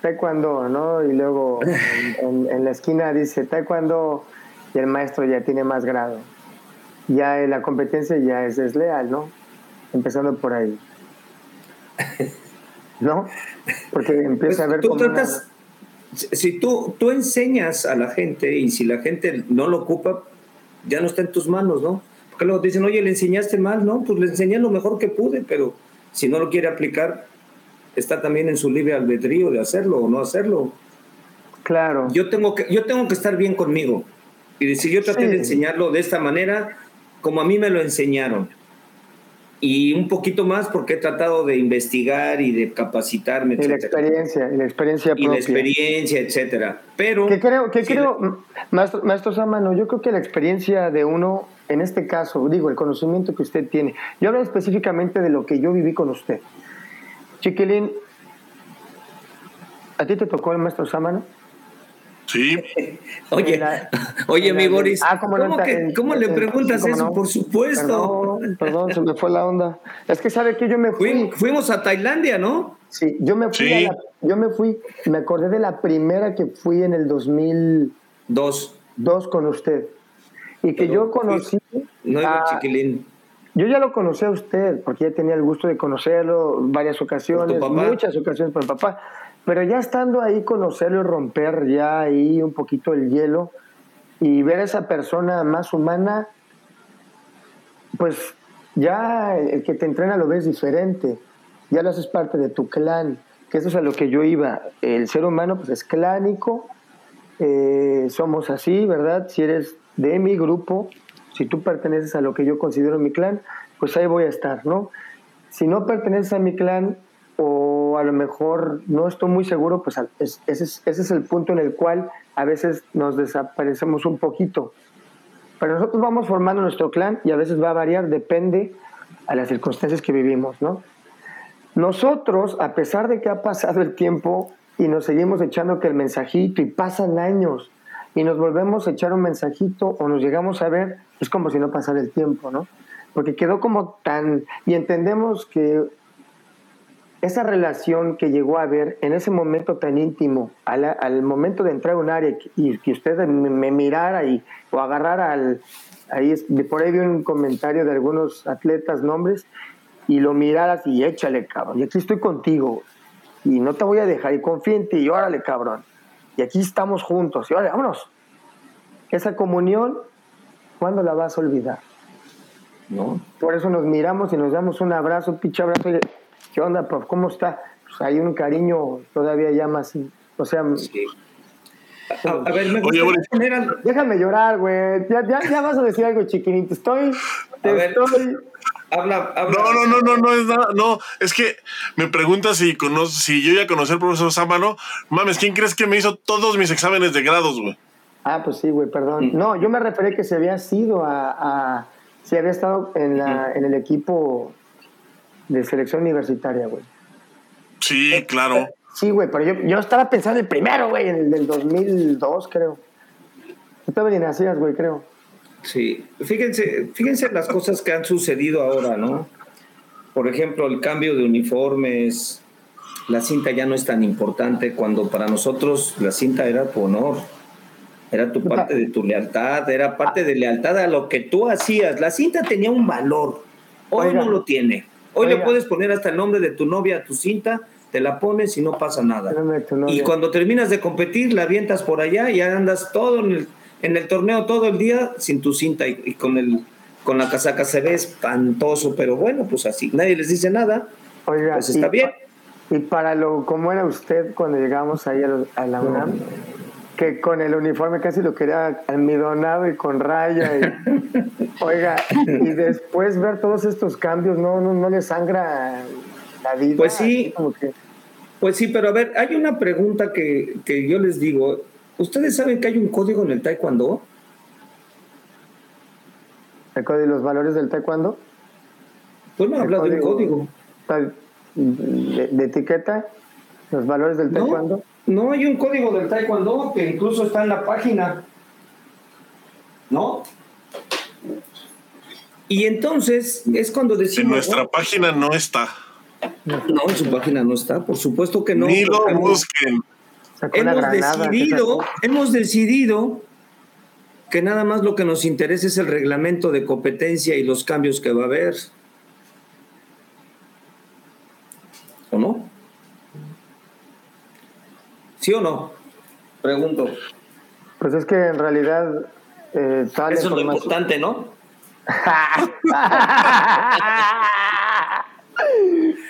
taekwondo, ¿no? Y luego en, la esquina dice taekwondo y el maestro ya tiene más grado. Ya la competencia ya es desleal, ¿no? Empezando por ahí. ¿No? Porque empieza a ver pues, tú tratas, Si tú, tú enseñas a la gente y si la gente no lo ocupa, ya no está en tus manos, ¿no? Porque luego te dicen, oye, le enseñaste mal, ¿no? Pues le enseñé lo mejor que pude, pero si no lo quiere aplicar, está también en su libre albedrío de hacerlo o no hacerlo. Claro. Yo tengo que, yo tengo que estar bien conmigo. Y decir, yo traté de enseñarlo de esta manera, como a mí me lo enseñaron. Y un poquito más porque he tratado de investigar y de capacitarme. Y la experiencia, y la experiencia propia. Y la experiencia, etcétera. Pero... Que creo, que creo maestro, maestro Samano, yo creo que la experiencia de uno, en este caso, digo, el conocimiento que usted tiene, yo hablo específicamente de lo que yo viví con usted. Chiquilín, ¿a ti te tocó el maestro Sámano? Sí. oye, oye, mi Boris, ah, ¿cómo, le preguntas eso? Por supuesto. Perdón, se me fue la onda. Es que sabe que yo me fui. fuimos a Tailandia, ¿no? Sí, yo me fui. yo me fui, me acordé de la primera que fui en el 2002 Dos con usted. Y que yo conocí. No iba chiquilín. Yo ya lo conocí a usted, porque ya tenía el gusto de conocerlo varias ocasiones, muchas ocasiones por el papá. Pero ya estando ahí, conocerlo y romper ya ahí un poquito el hielo y ver a esa persona más humana, pues ya el que te entrena lo ves diferente, ya lo haces parte de tu clan, que eso es a lo que yo iba. El ser humano pues es clánico, eh, somos así, ¿verdad? Si eres de mi grupo, si tú perteneces a lo que yo considero mi clan, pues ahí voy a estar, ¿no? Si no perteneces a mi clan o a lo mejor no estoy muy seguro, pues ese es, el punto en el cual a veces nos desaparecemos un poquito. Pero nosotros vamos formando nuestro clan y a veces va a variar, depende a las circunstancias que vivimos, ¿no? Nosotros, a pesar de que ha pasado el tiempo y nos seguimos echando que el mensajito y pasan años y nos volvemos a echar un mensajito o nos llegamos a ver, es como si no pasara el tiempo, ¿no? Porque quedó como tan... Y entendemos que esa relación que llegó a haber en ese momento tan íntimo, al, momento de entrar a un área y que usted me, mirara y, o agarrara al... Ahí, por ahí vi un comentario de algunos atletas, nombres, y lo miraras y échale, cabrón. Y aquí estoy contigo. Y no te voy a dejar. Y confía en ti. Y órale, cabrón y aquí estamos juntos, y vale, vámonos. Esa comunión, ¿cuándo la vas a olvidar? ¿No? Por eso nos miramos y nos damos un abrazo, un pinche abrazo. ¿Qué onda, prof? ¿Cómo está? pues, hay un cariño todavía ya más, o sea... A, ver, me Oye, Déjame llorar, güey. Ya, ya, ya, vas a decir algo, chiquinito. Estoy... Te estoy... Habla, habla. No, no, no, no, no es nada. No, es que me preguntas si, si yo ya conocí al profesor Sámano. Mames, ¿quién crees que me hizo todos mis exámenes de grados, güey? Ah, pues sí, güey, perdón. Mm. No, yo me referí que se había sido a, a si había estado en, la, en el equipo de selección universitaria, güey. Sí, eh, claro. Sí, güey, pero yo, yo estaba pensando el primero, güey, en el del 2002, creo. Estaba ni nacías, güey, creo. Sí, fíjense, fíjense las cosas que han sucedido ahora, ¿no? Por ejemplo, el cambio de uniformes, la cinta ya no es tan importante cuando para nosotros la cinta era tu honor, era tu parte de tu lealtad, era parte de lealtad a lo que tú hacías. La cinta tenía un valor, hoy no lo tiene. Hoy le puedes poner hasta el nombre de tu novia a tu cinta, te la pones y no pasa nada. Y cuando terminas de competir, la avientas por allá y andas todo en el en el torneo todo el día sin tu cinta y, con el con la casaca se ve espantoso, pero bueno, pues así, nadie les dice nada. Oiga, pues está bien. y para lo, ¿cómo era usted cuando llegamos ahí a, la UNAM? Que con el uniforme casi lo quería almidonado y con raya. oiga, y después ver todos estos cambios, ¿no, no, no le sangra la vida? Pues sí. Pues sí, pero a ver, hay una pregunta que, que yo les digo, ¿Ustedes saben que hay un código en el taekwondo? ¿El código de los valores del taekwondo? Pues no habla de un código. De, etiqueta? ¿Los valores del taekwondo? No, hay un código del taekwondo que incluso está en la página. ¿No? Y entonces es cuando decimos... En nuestra página no está. No, en su página no está, por supuesto que no. Ni lo busquen hemos decidido, hemos decidido que nada más lo que nos interesa es el reglamento de competencia y los cambios que va a haber. ¿O no? ¿Sí o no? Pregunto. Pues es que en realidad eh, Eso es lo importante, ¿no?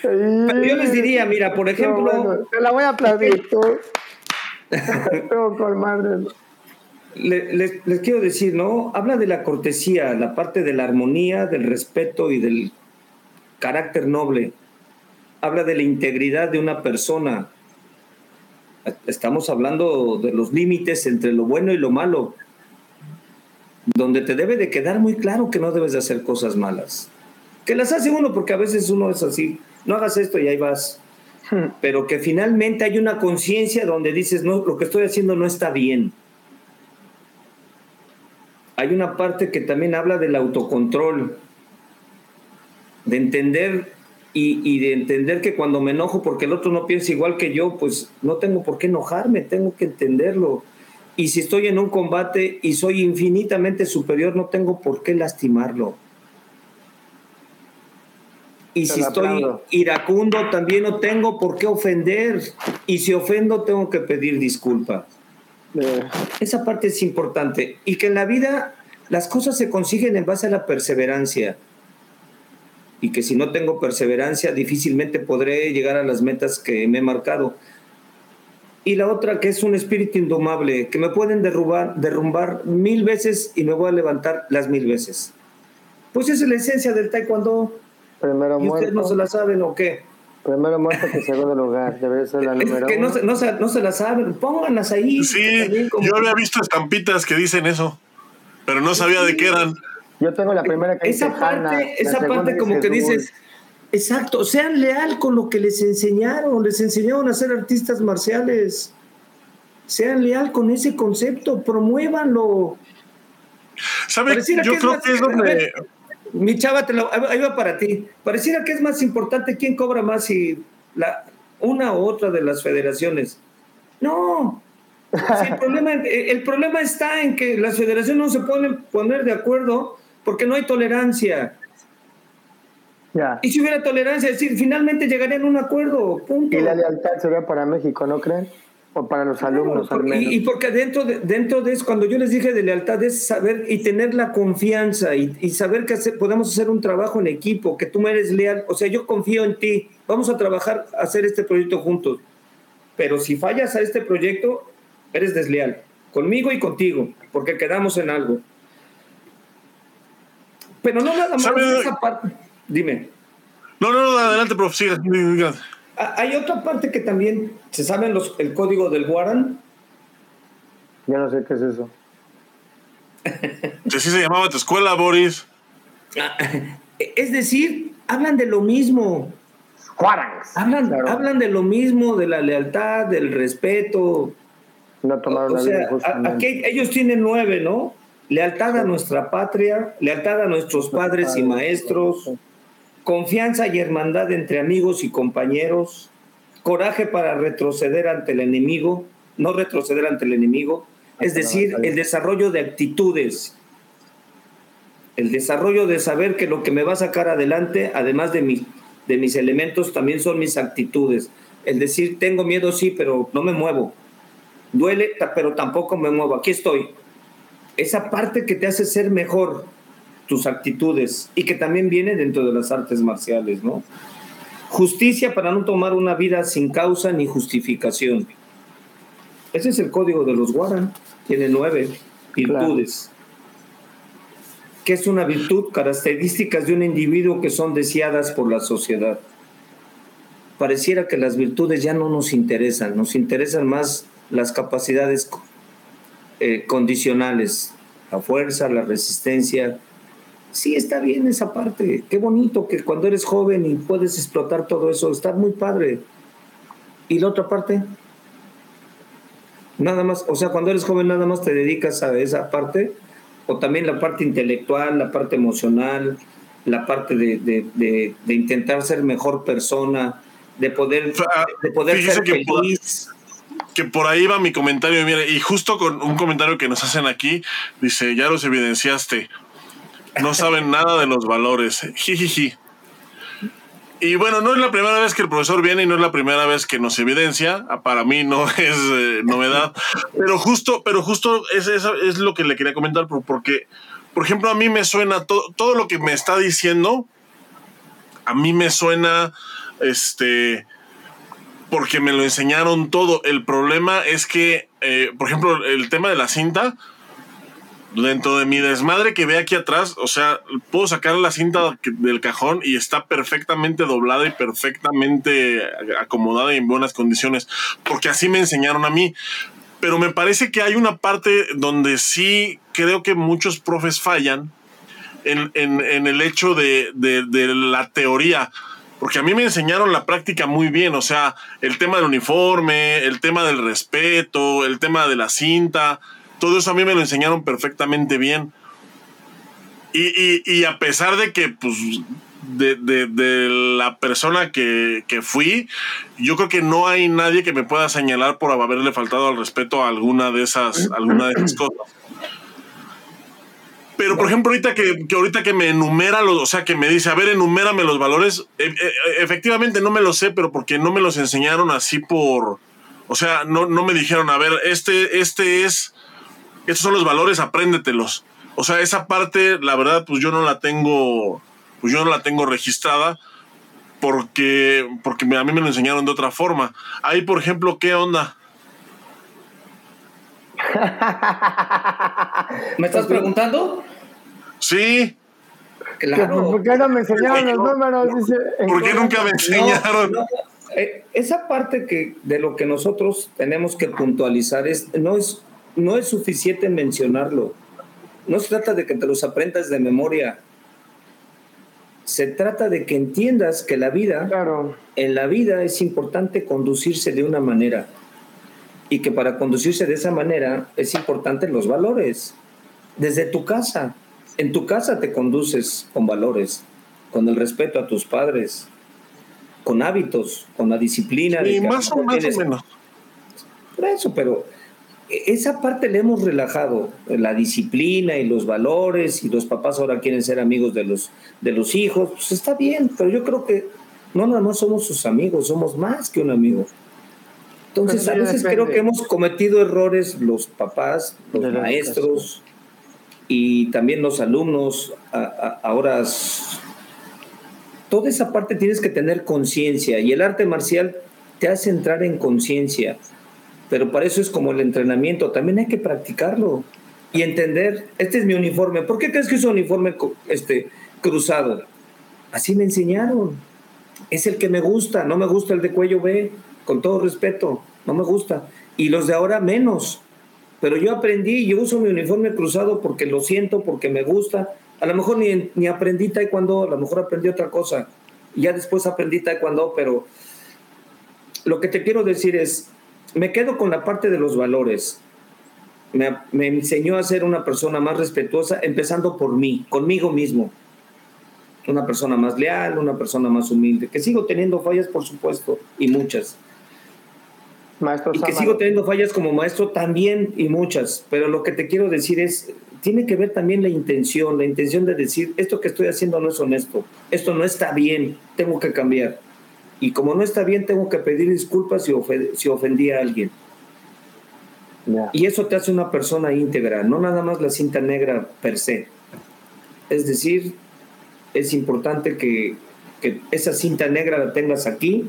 yo les diría, mira, por ejemplo. te la voy a aplaudir tú. madre. Les, les, quiero decir, ¿no? Habla de la cortesía, la parte de la armonía, del respeto y del carácter noble. Habla de la integridad de una persona. Estamos hablando de los límites entre lo bueno y lo malo, donde te debe de quedar muy claro que no debes de hacer cosas malas. Que las hace uno porque a veces uno es así, no hagas esto y ahí vas pero que finalmente hay una conciencia donde dices, no, lo que estoy haciendo no está bien. Hay una parte que también habla del autocontrol, de entender y, y, de entender que cuando me enojo porque el otro no piensa igual que yo, pues no tengo por qué enojarme, tengo que entenderlo. Y si estoy en un combate y soy infinitamente superior, no tengo por qué lastimarlo. Y si estoy iracundo, también no tengo por qué ofender. Y si ofendo, tengo que pedir disculpa. Eh. Esa parte es importante. Y que en la vida las cosas se consiguen en base a la perseverancia. Y que si no tengo perseverancia, difícilmente podré llegar a las metas que me he marcado. Y la otra que es un espíritu indomable, que me pueden derrubar, derrumbar mil veces y me voy a levantar las mil veces. Pues esa es la esencia del taekwondo. Primero ¿Y ustedes no se la saben o qué? Primero muerto que segundo lugar, debe ser la número es que no se, no, se, no se la saben, pónganlas ahí. Sí, yo había visto estampitas que dicen eso, pero no sabía de qué eran. Yo tengo la primera que Esa parte, esa parte como que dices, exacto, sean leal con lo que les enseñaron, les enseñaron a ser artistas marciales. Sean leal con ese concepto, promuévanlo. ¿Sabes? Yo creo que es donde mi chava, te lo, ahí va para ti. Pareciera que es más importante quién cobra más si la, una u otra de las federaciones. No. el, problema, el problema está en que las federaciones no se pueden poner de acuerdo porque no hay tolerancia. Y si hubiera tolerancia, decir, finalmente llegarían a un acuerdo. Punto. Y la lealtad sería para México, ¿no creen? o para los alumnos al menos. Y, porque dentro de, dentro de eso, cuando yo les dije de lealtad, es saber y tener la confianza y, saber que podemos hacer un trabajo en equipo, que tú me eres leal, o sea, yo confío en ti, vamos a trabajar, a hacer este proyecto juntos. Pero si fallas a este proyecto, eres desleal, conmigo y contigo, porque quedamos en algo. Pero no nada más esa parte. Dime. No, no, no, adelante, profe, siga. Ah, hay otra parte que también, ¿se saben los, el código del Warren? Ya no sé qué es eso. Sí, se llamaba tu escuela, Boris. Ah, es decir, hablan de lo mismo. Hablan, hablan de lo mismo, de la lealtad, del respeto. No tomaron o sea, aquí ellos tienen nueve, ¿no? Lealtad a nuestra patria, lealtad a nuestros padres y maestros, confianza y hermandad entre amigos y compañeros, coraje para retroceder ante el enemigo, no retroceder ante el enemigo, es decir, el desarrollo de actitudes, el desarrollo de saber que lo que me va a sacar adelante, además de, de mis elementos, también son mis actitudes. El decir, tengo miedo, sí, pero no me muevo. Duele, pero tampoco me muevo. Aquí estoy. Esa parte que te hace ser mejor, tus actitudes y que también viene dentro de las artes marciales, ¿no? Justicia para no tomar una vida sin causa ni justificación. Ese es el código de los Warren. Tiene nueve virtudes. ¿Qué es una virtud? Características de un individuo que son deseadas por la sociedad. Pareciera que las virtudes ya no nos interesan, nos interesan más las capacidades eh, condicionales, la fuerza, la resistencia, sí está bien esa parte. Qué bonito que cuando eres joven y puedes explotar todo eso, está muy padre. ¿Y la otra parte? Nada más, o sea, cuando eres joven nada más te dedicas a esa parte, o también la parte intelectual, la parte emocional, la parte de, intentar ser mejor persona, de poder, de poder ser que feliz. Por, que por ahí va mi comentario, mire, y justo con un comentario que nos hacen aquí, dice, ya los evidenciaste, no saben nada de los valores. Jijiji. Y bueno, no es la primera vez que el profesor viene y no es la primera vez que nos evidencia. Ah, para mí no es eh, novedad. Pero justo, pero justo es, es, lo que le quería comentar, porque, por ejemplo, a mí me suena todo, todo lo que me está diciendo. A mí me suena, este, porque me lo enseñaron todo. El problema es que, eh, por ejemplo, el tema de la cinta, dentro de mi desmadre que ve aquí atrás, o sea, puedo sacar la cinta del cajón y está perfectamente doblada y perfectamente acomodada y en buenas condiciones, porque así me enseñaron a mí. Pero me parece que hay una parte donde sí creo que muchos profes fallan en, el hecho de, de la teoría porque a mí me enseñaron la práctica muy bien, o sea, el tema del uniforme, el tema del respeto, el tema de la cinta, todo eso a mí me lo enseñaron perfectamente bien. Y, a pesar de que, pues, de, la persona que, fui, yo creo que no hay nadie que me pueda señalar por haberle faltado al respeto a alguna de esas, alguna de esas cosas. Pero, por ejemplo, ahorita que, ahorita que me enumera los, o sea, que me dice, a ver, enumérame los valores, e, e, efectivamente no me lo sé, pero porque no me los enseñaron así por, o sea, no, no me dijeron, a ver, este, este es estos son los valores, apréndetelos. O sea, esa parte, la verdad, pues yo no la tengo, pues yo no la tengo registrada porque, porque a mí me lo enseñaron de otra forma. Ahí, por ejemplo, ¿qué onda? ¿Me estás preguntando? Sí. Claro. ¿Por qué no me enseñaron los números? ¿Por qué nunca me enseñaron? Eh, esa parte que de lo que nosotros tenemos que puntualizar es no es no es suficiente mencionarlo. No se trata de que te los aprendas de memoria. Se trata de que entiendas que la vida, claro. en la vida es importante conducirse de una manera. Y que para conducirse de esa manera es importante los valores. Desde tu casa. En tu casa te conduces con valores, con el respeto a tus padres, con hábitos, con la disciplina. Y más, o, más o menos. Por eso, pero esa parte le hemos relajado, la disciplina y los valores, y los papás ahora quieren ser amigos de los, de los hijos, pues está bien, pero yo creo que no nada más somos sus amigos, somos más que un amigo. Entonces, a veces creo que hemos cometido errores los papás, los maestros y también los alumnos. ahora, toda esa parte tienes que tener conciencia y el arte marcial te hace entrar en conciencia, pero para eso es como el entrenamiento, también hay que practicarlo y entender, este es mi uniforme, ¿por qué crees que es un uniforme este, cruzado? Así me enseñaron, es el que me gusta, no me gusta el de cuello B, con todo respeto, no me gusta. Y los de ahora menos. Pero yo aprendí, yo uso mi uniforme cruzado porque lo siento, porque me gusta. A lo mejor ni, ni aprendí taekwondo, a lo mejor aprendí otra cosa. Ya después aprendí taekwondo, pero lo que te quiero decir es, me quedo con la parte de los valores. Me, me enseñó a ser una persona más respetuosa, empezando por mí, conmigo mismo una persona más leal, una persona más humilde, que sigo teniendo fallas, por supuesto, y muchas. Maestro y que sigo teniendo fallas como maestro también y muchas, pero lo que te quiero decir es, tiene que ver también la intención, la intención de decir, esto que estoy haciendo no es honesto, esto no está bien, tengo que cambiar. Y como no está bien, tengo que pedir disculpas si, si ofendí a alguien. Y eso te hace una persona íntegra, no nada más la cinta negra per se. Es decir, es importante que, esa cinta negra la tengas aquí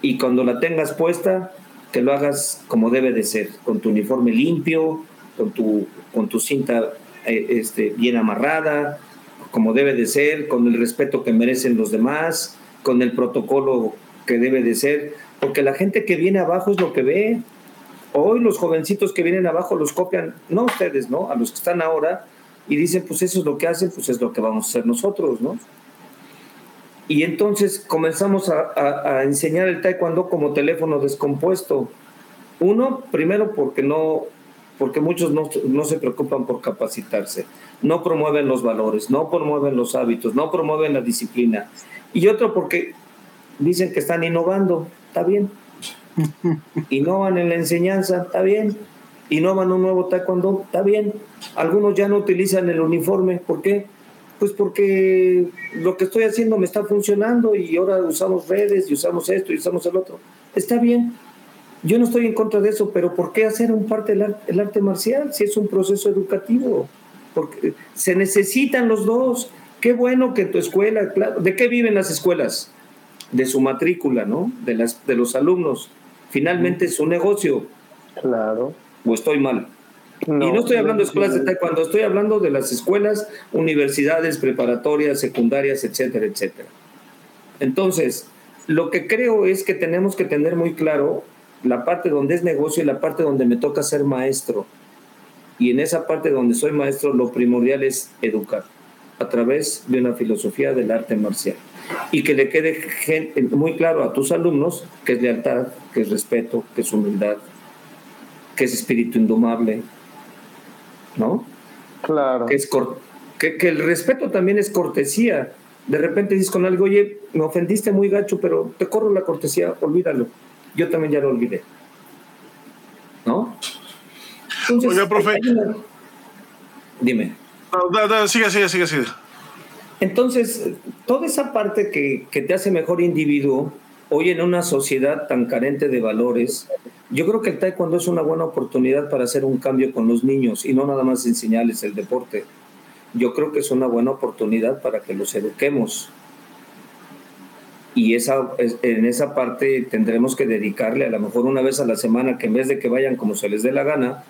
y cuando la tengas puesta, que lo hagas como debe de ser, con tu uniforme limpio, con tu, con tu cinta eh, este, bien amarrada, como debe de ser, con el respeto que merecen los demás, con el protocolo que debe de ser, porque la gente que viene abajo es lo que ve. Hoy los jovencitos que vienen abajo los copian, no ustedes, ¿no? A los que están ahora, y dicen, pues eso es lo que hacen, pues es lo que vamos a hacer nosotros, ¿no? Y entonces comenzamos a, enseñar el taekwondo como teléfono descompuesto. Uno, primero porque no, porque muchos no, no, se preocupan por capacitarse, no promueven los valores, no promueven los hábitos, no promueven la disciplina. Y otro porque dicen que están innovando, está bien. Innovan en la enseñanza, está bien y no van un nuevo taekwondo, está bien. Algunos ya no utilizan el uniforme, ¿por qué? Pues porque lo que estoy haciendo me está funcionando y ahora usamos redes y usamos esto y usamos el otro. Está bien. Yo no estoy en contra de eso, pero ¿por qué hacer un parte del arte marcial si es un proceso educativo? Porque se necesitan los dos. Qué bueno que tu escuela, claro. ¿De qué viven las escuelas? De su matrícula, ¿no? De, las, de los alumnos. Finalmente es un negocio. Claro o estoy mal. Y no estoy hablando de escuelas de taekwondo, estoy hablando de las escuelas, universidades, preparatorias, secundarias, etcétera, etcétera. Entonces, lo que creo es que tenemos que tener muy claro la parte donde es negocio y la parte donde me toca ser maestro. Y en esa parte donde soy maestro, lo primordial es educar a través de una filosofía del arte marcial. Y que le quede muy claro a tus alumnos que es lealtad, que es respeto, que es humildad, que es espíritu indomable, ¿no? Claro. Que, es que, el respeto también es cortesía. De repente dices con algo, oye, me ofendiste muy gacho, pero te corro la cortesía, olvídalo. Yo también ya lo olvidé. ¿No? Oye, profe. Dime. sigue, sigue, sigue, sigue. Entonces, toda esa parte que, que te hace mejor individuo, hoy en una sociedad tan carente de valores, yo creo que el taekwondo es una buena oportunidad para hacer un cambio con los niños y no nada más enseñarles el deporte. Yo creo que es una buena oportunidad para que los eduquemos. Y esa, en esa parte tendremos que dedicarle a lo mejor una vez a la semana que en vez de que vayan como se les dé la gana,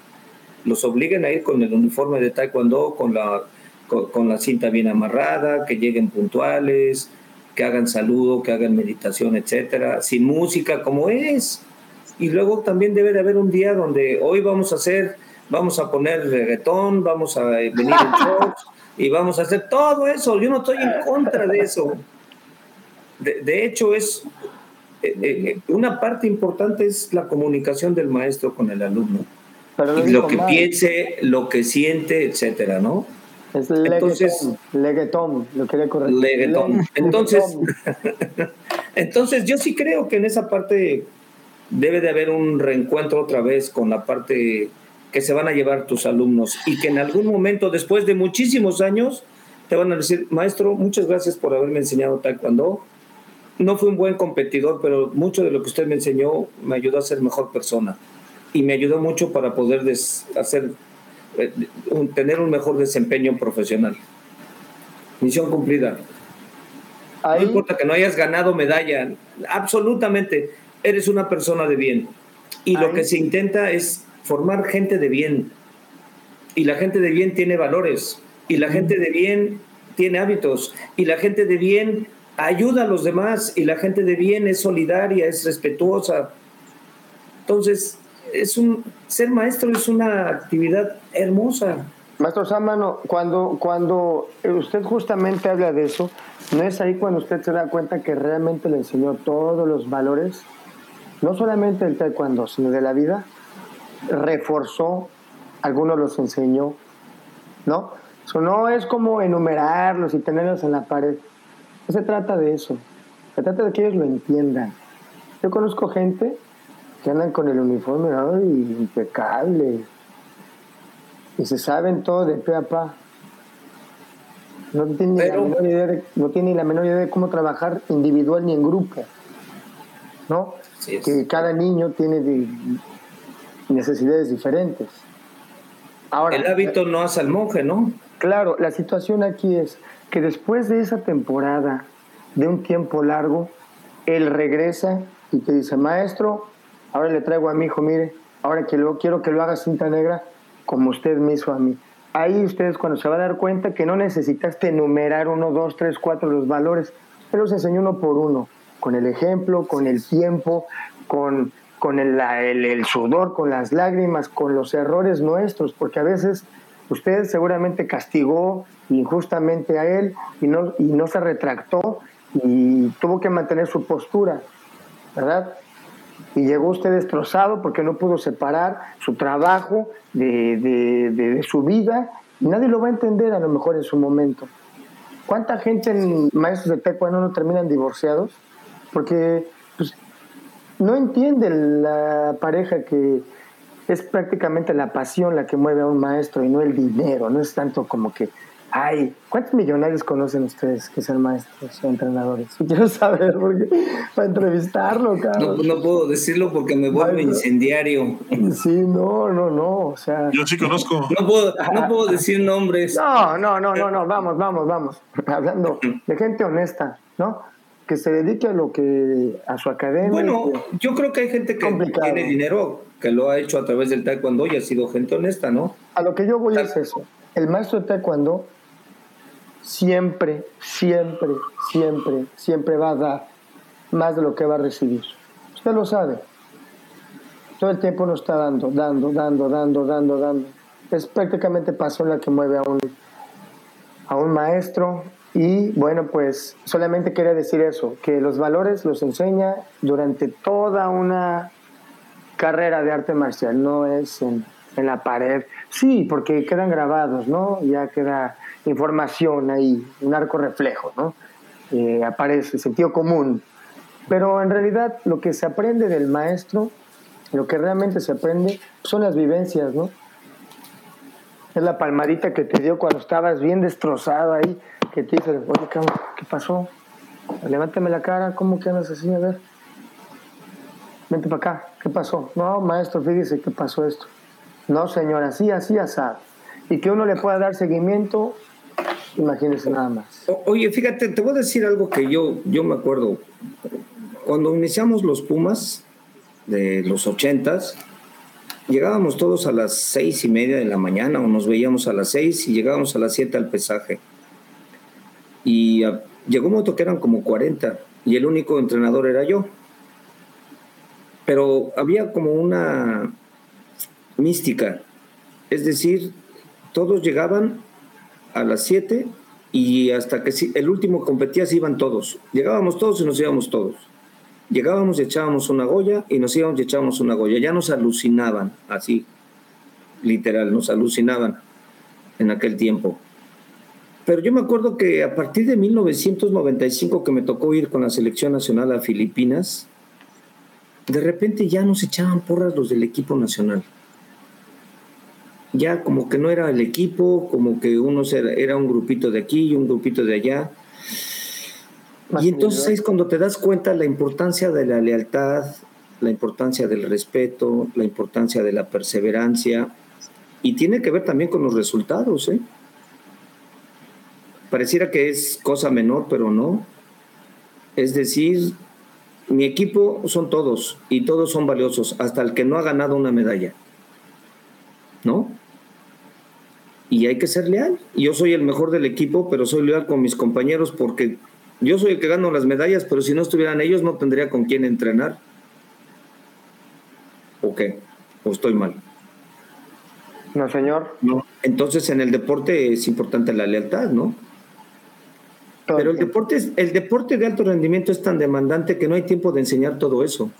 los obliguen a ir con el uniforme de taekwondo, con la, con la cinta bien amarrada, que lleguen puntuales, que hagan saludo, que hagan meditación, etcétera, sin música como es y luego también debe de haber un día donde hoy vamos a hacer, vamos a poner reggaetón, vamos a venir en shorts y vamos a hacer todo eso. Yo no estoy en contra de eso. De, hecho, es eh, eh, una parte importante es la comunicación del maestro con el alumno. lo que piense, lo que siente, etcétera, ¿no? Es entonces, leguetón, lo quiere corregir. Entonces, entonces, yo sí creo que en esa parte debe de haber un reencuentro otra vez con la parte que se van a llevar tus alumnos y que en algún momento, después de muchísimos años, te van a decir, maestro, muchas gracias por haberme enseñado taekwondo. no fui un buen competidor, pero mucho de lo que usted me enseñó me ayudó a ser mejor persona y me ayudó mucho para poder hacer, eh, tener un mejor desempeño profesional. Misión cumplida. No importa que no hayas ganado medalla, absolutamente, eres una persona de bien. Y lo que se intenta es formar gente de bien. Y la gente de bien tiene valores. Y la gente de bien tiene hábitos. Y la gente de bien ayuda a los demás. Y la gente de bien es solidaria, es respetuosa. Entonces, es un, ser maestro es una actividad hermosa. Maestro Sámano, cuando, cuando usted justamente habla de eso, ¿no es ahí cuando usted se da cuenta que realmente le enseñó todos los valores, no solamente del taekwondo, sino de la vida? Reforzó, algunos los enseñó, ¿no? Eso no es como enumerarlos y tenerlos en la pared. No se trata de eso. Se trata de que ellos lo entiendan. Yo conozco gente que andan con el uniforme impecable y se saben todo de pe a pa. No tiene, la menor idea de, no tiene la menor idea de cómo trabajar individual ni en grupo. ¿No? Que cada niño tiene necesidades diferentes. Ahora, el hábito no hace al monje, ¿no? Claro, la situación aquí es que después de esa temporada, de un tiempo largo, él regresa y te dice, maestro, ahora le traigo a mi hijo, mire, ahora que lo, quiero que lo haga cinta negra, como usted me hizo a mí. Ahí ustedes cuando se va a dar cuenta que no necesitaste enumerar uno, dos, tres, cuatro los valores, pero los enseñó uno por uno, con el ejemplo, con el tiempo, con, con el, el, sudor, con las lágrimas, con los errores nuestros, porque a veces usted seguramente castigó injustamente a él y no, y no se retractó y tuvo que mantener su postura, ¿verdad? y llegó usted destrozado porque no pudo separar su trabajo de, su vida y nadie lo va a entender a lo mejor en su momento. ¿Cuánta gente en maestros de taekwondo no terminan divorciados? Porque pues, no entiende la pareja que es prácticamente la pasión la que mueve a un maestro y no el dinero, no es tanto como que Ay, ¿cuántos millonarios conocen ustedes que sean maestros o entrenadores? Quiero saber, porque para entrevistarlo, No, no, puedo decirlo porque me vuelvo incendiario. Sí, no, no, no, o sea... Yo sí conozco. No puedo, no puedo decir nombres. No, no, no, no, no, vamos, vamos, vamos. Hablando de gente honesta, ¿no? Que se dedique a lo que, a su academia. Bueno, yo creo que hay gente que tiene dinero, que lo ha hecho a través del taekwondo y ha sido gente honesta, ¿no? A lo que yo voy es eso. El maestro de taekwondo siempre, siempre, siempre, siempre va a dar más de lo que va a recibir. Usted lo sabe. Todo el tiempo nos está dando, dando, dando, dando, dando, dando. Es prácticamente pasión la que mueve a un, a un maestro. Y bueno, pues solamente quería decir eso, que los valores los enseña durante toda una carrera de arte marcial, no es en, en la pared. Sí, porque quedan grabados, ¿no? Ya queda información ahí, un arco reflejo, ¿no? Eh, aparece, sentido común. Pero en realidad lo que se aprende del maestro, lo que realmente se aprende, son las vivencias, ¿no? Es la palmadita que te dio cuando estabas bien destrozado ahí, que te dice, oye, ¿qué pasó? Levántame la cara, ¿cómo que andas así? A ver. Vente para acá, ¿qué pasó? No, maestro, fíjese qué pasó esto. No, señora, así, así, asado. Y que uno le pueda dar seguimiento Imagínese nada más. oye, fíjate, te voy a decir algo que yo, yo me acuerdo. Cuando iniciamos los Pumas de los ochentas, llegábamos todos a las seis y media de la mañana o nos veíamos a las seis y llegábamos a las siete al pesaje. Y llegó un momento que eran como 40 y el único entrenador era yo. Pero había como una mística. Es decir, todos llegaban a las 7 y hasta que el último competía se iban todos. Llegábamos todos y nos íbamos todos. Llegábamos y echábamos una goya y nos íbamos y echábamos una goya. Ya nos alucinaban, así, literal, nos alucinaban en aquel tiempo. Pero yo me acuerdo que a partir de 1995 que me tocó ir con la selección nacional a Filipinas, de repente ya nos echaban porras los del equipo nacional ya como que no era el equipo, como que uno era un grupito de aquí y un grupito de allá. Y entonces es cuando te das cuenta la importancia de la lealtad, la importancia del respeto, la importancia de la perseverancia, y tiene que ver también con los resultados. ¿eh? Pareciera que es cosa menor, pero no. Es decir, mi equipo son todos y todos son valiosos, hasta el que no ha ganado una medalla. ¿No? Y hay que ser leal. Yo soy el mejor del equipo, pero soy leal con mis compañeros porque yo soy el que gano las medallas, pero si no estuvieran ellos no tendría con quién entrenar. ¿O qué? ¿O estoy mal? No, señor. No. Entonces en el deporte es importante la lealtad, ¿no? Pero el deporte, el deporte de alto rendimiento es tan demandante que no hay tiempo de enseñar todo eso.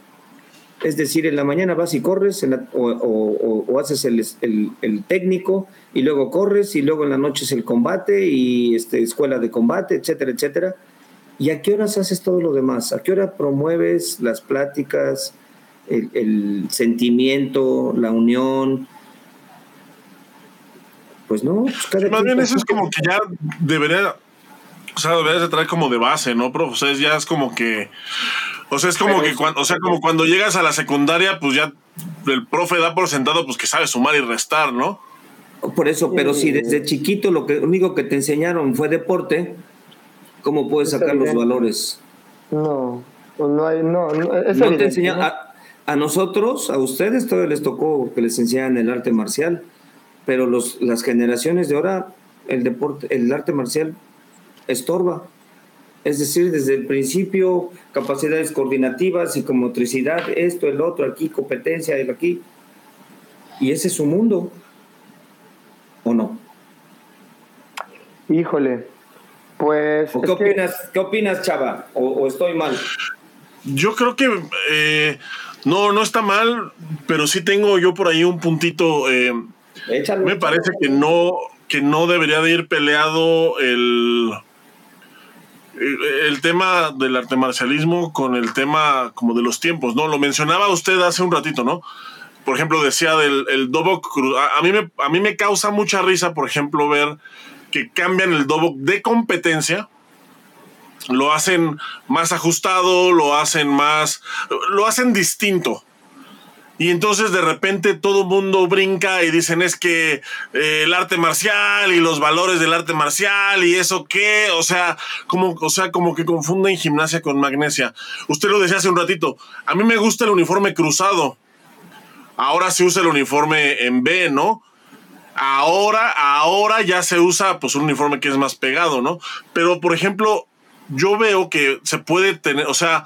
Es decir, en la mañana vas y corres o, haces el, técnico y luego corres y luego en la noche es el combate y este, escuela de combate, etcétera, etcétera. ¿Y a qué horas haces todo lo demás? ¿A qué hora promueves las pláticas, el, sentimiento, la unión? Pues no. Pues más bien eso es como que ya debería, o sea, deberías de traer como de base, ¿no, profe? O sea, ya es como que, o sea, es como que cuando, o sea, como cuando llegas a la secundaria, pues ya el profe da por sentado, pues que sabe sumar y restar, ¿no? Por eso, pero si desde chiquito lo que único que te enseñaron fue deporte, ¿Cómo puedes sacar los valores? No, no hay, no, no, te enseñan, a, nosotros, a ustedes todavía les tocó que les enseñaran el arte marcial, pero los, las generaciones de ahora, el deporte, el arte marcial estorba. Es decir, desde el principio, capacidades coordinativas, psicomotricidad, esto, el otro, aquí, competencia, el aquí. Y ese es su mundo. ¿O no? Híjole, pues. qué, opinas, ¿Qué opinas, Chava? ¿O, estoy mal? Yo creo que eh, no, no está mal, pero sí tengo yo por ahí un puntito. Eh, me parece que no, que no debería de ir peleado el, el tema del arte marcialismo con el tema como de los tiempos, ¿no? Lo mencionaba usted hace un ratito, ¿no? Por ejemplo, decía del el Dobok a, a, mí me, a mí me causa mucha risa, por ejemplo, ver que cambian el Dobok de competencia, lo hacen más ajustado, lo hacen más, lo hacen distinto. Y entonces de repente todo mundo brinca y dicen es que eh, el arte marcial y los valores del arte marcial y eso qué, o sea, como, o sea, como que confunden gimnasia con magnesia. Usted lo decía hace un ratito, a mí me gusta el uniforme cruzado. Ahora se usa el uniforme en B, ¿no? Ahora, ahora ya se usa pues un uniforme que es más pegado, ¿no? Pero, por ejemplo, yo veo que se puede tener, o sea,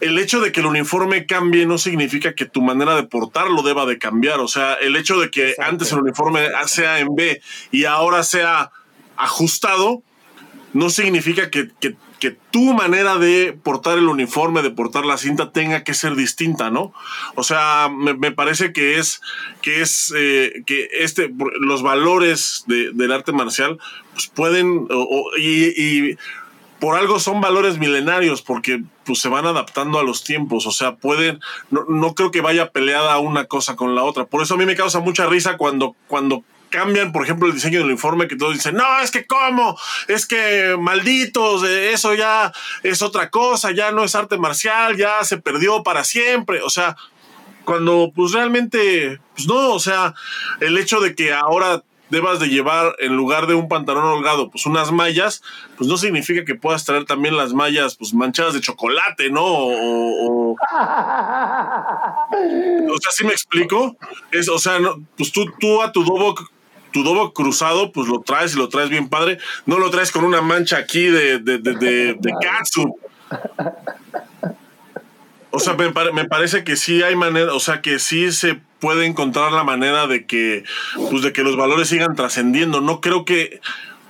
el hecho de que el uniforme cambie no significa que tu manera de portarlo deba de cambiar. O sea, el hecho de que antes el uniforme sea en B y ahora sea ajustado, no significa que, que, tu manera de portar el uniforme, de portar la cinta, tenga que ser distinta, ¿no? O sea, me, parece que es que es eh, que este los valores del arte marcial pues pueden y, por algo son valores milenarios porque pues se van adaptando a los tiempos, o sea, pueden no, no creo que vaya peleada una cosa con la otra. Por eso a mí me causa mucha risa cuando cuando cambian, por ejemplo, el diseño del uniforme, que todos dicen, no, es que cómo, es que malditos, eh, eso ya es otra cosa, ya no es arte marcial, ya se perdió para siempre. O sea, cuando pues realmente, pues no, o sea, el hecho de que ahora debas de llevar en lugar de un pantalón holgado, pues unas mallas, pues no significa que puedas traer también las mallas pues manchadas de chocolate, ¿no? O, o, sea, ¿sí me explico? Es, o sea, no, pues tú, tú a tu dobo tu dobo cruzado, pues lo traes y lo traes bien padre. No lo traes con una mancha aquí de, de, de, de, katsu. O sea, me, parece que sí hay manera, o sea, que sí se puede encontrar la manera de que, pues, de que los valores sigan trascendiendo. No creo que,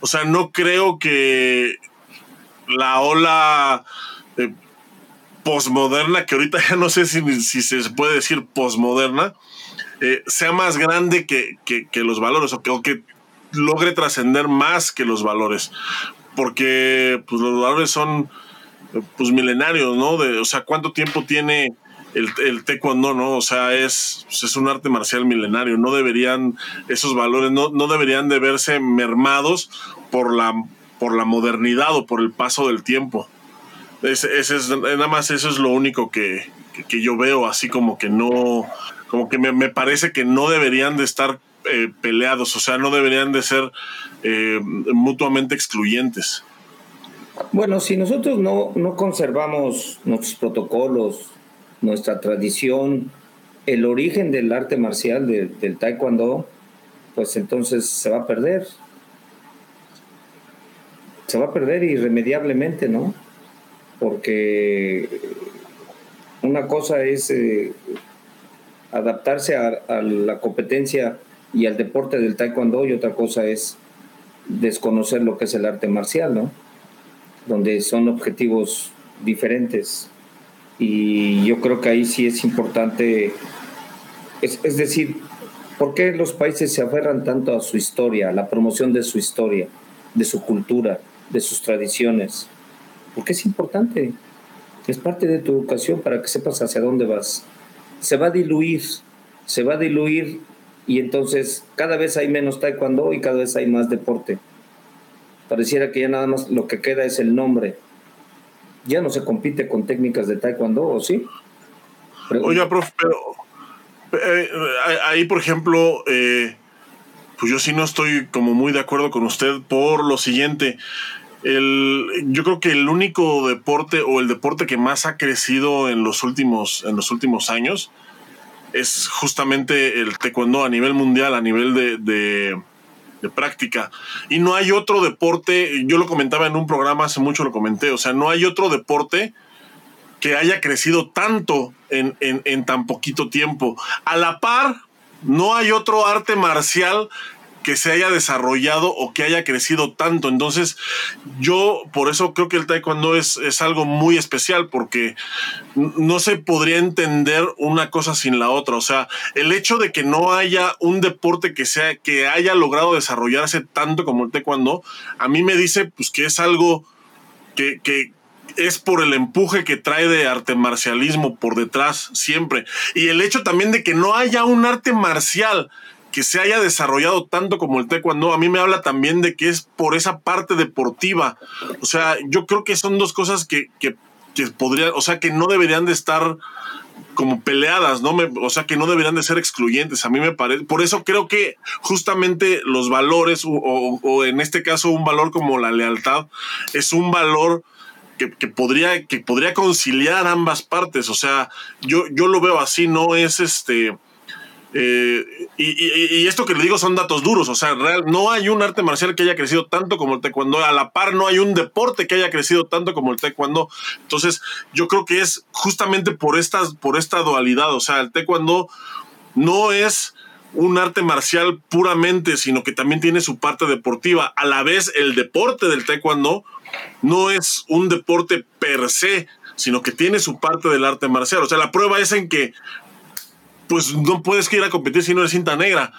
o sea, no creo que la ola eh, posmoderna, que ahorita ya no sé si, si se puede decir posmoderna, eh, sea más grande que, los valores o que, logre trascender más que los valores. Porque pues, los valores son pues milenarios, ¿no? De, o sea, ¿cuánto tiempo tiene el, el taekwondo, no? O sea, es, pues, es un arte marcial milenario. No deberían, esos valores no, no deberían de verse mermados por la, por la modernidad o por el paso del tiempo. Ese, es, nada más eso es lo único que, yo veo, así como que no, como que me, parece que no deberían de estar eh, peleados, o sea, no deberían de ser eh, mutuamente excluyentes. Bueno, si nosotros no, no conservamos nuestros protocolos, nuestra tradición, el origen del arte marcial del taekwondo, pues entonces se va a perder. Se va a perder irremediablemente, ¿no? Porque una cosa es eh, adaptarse a, la competencia y al deporte del taekwondo y otra cosa es desconocer lo que es el arte marcial, ¿no? Donde son objetivos diferentes. Y yo creo que ahí sí es importante, es, es decir, ¿por qué los países se aferran tanto a su historia, a la promoción de su historia, de su cultura, de sus tradiciones? Porque es importante, es parte de tu educación para que sepas hacia dónde vas. Se va a diluir, se va a diluir y entonces cada vez hay menos taekwondo y cada vez hay más deporte. Pareciera que ya nada más lo que queda es el nombre. Ya no se compite con técnicas de taekwondo, ¿o sí? Oye, profe, pero eh, ahí, por ejemplo, eh, pues yo sí no estoy como muy de acuerdo con usted por lo siguiente. El, yo creo que el único deporte o el deporte que más ha crecido en los últimos, en los últimos años es justamente el taekwondo a nivel mundial, a nivel de, de, práctica. Y no hay otro deporte, yo lo comentaba en un programa, hace mucho lo comenté, o sea, no hay otro deporte que haya crecido tanto en, en, en tan poquito tiempo. A la par, no hay otro arte marcial que se haya desarrollado o que haya crecido tanto. Entonces, yo por eso creo que el taekwondo es, es algo muy especial porque no se podría entender una cosa sin la otra. O sea, el hecho de que no haya un deporte que sea que haya logrado desarrollarse tanto como el taekwondo, a mí me dice pues que es algo que, que es por el empuje que trae de arte marcialismo por detrás siempre. Y el hecho también de que no haya un arte marcial que se haya desarrollado tanto como el taekwondo, a mí me habla también de que es por esa parte deportiva. O sea, yo creo que son dos cosas que, que, podrían, o sea, que no deberían de estar como peleadas, ¿no? o sea, que no deberían de ser excluyentes. A mí me parece, por eso creo que justamente los valores, o, en este caso un valor como la lealtad, es un valor que, que, podría, que podría conciliar ambas partes. O sea, yo, yo lo veo así, no es este eh, y, esto que le digo son datos duros, o sea, real, no hay un arte marcial que haya crecido tanto como el taekwondo, a la par no hay un deporte que haya crecido tanto como el taekwondo. Entonces, yo creo que es justamente por, estas, por esta dualidad, o sea, el taekwondo no es un arte marcial puramente, sino que también tiene su parte deportiva. A la vez, el deporte del taekwondo no es un deporte per se, sino que tiene su parte del arte marcial. O sea, la prueba es en que pues no puedes ir a competir si no eres cinta negra.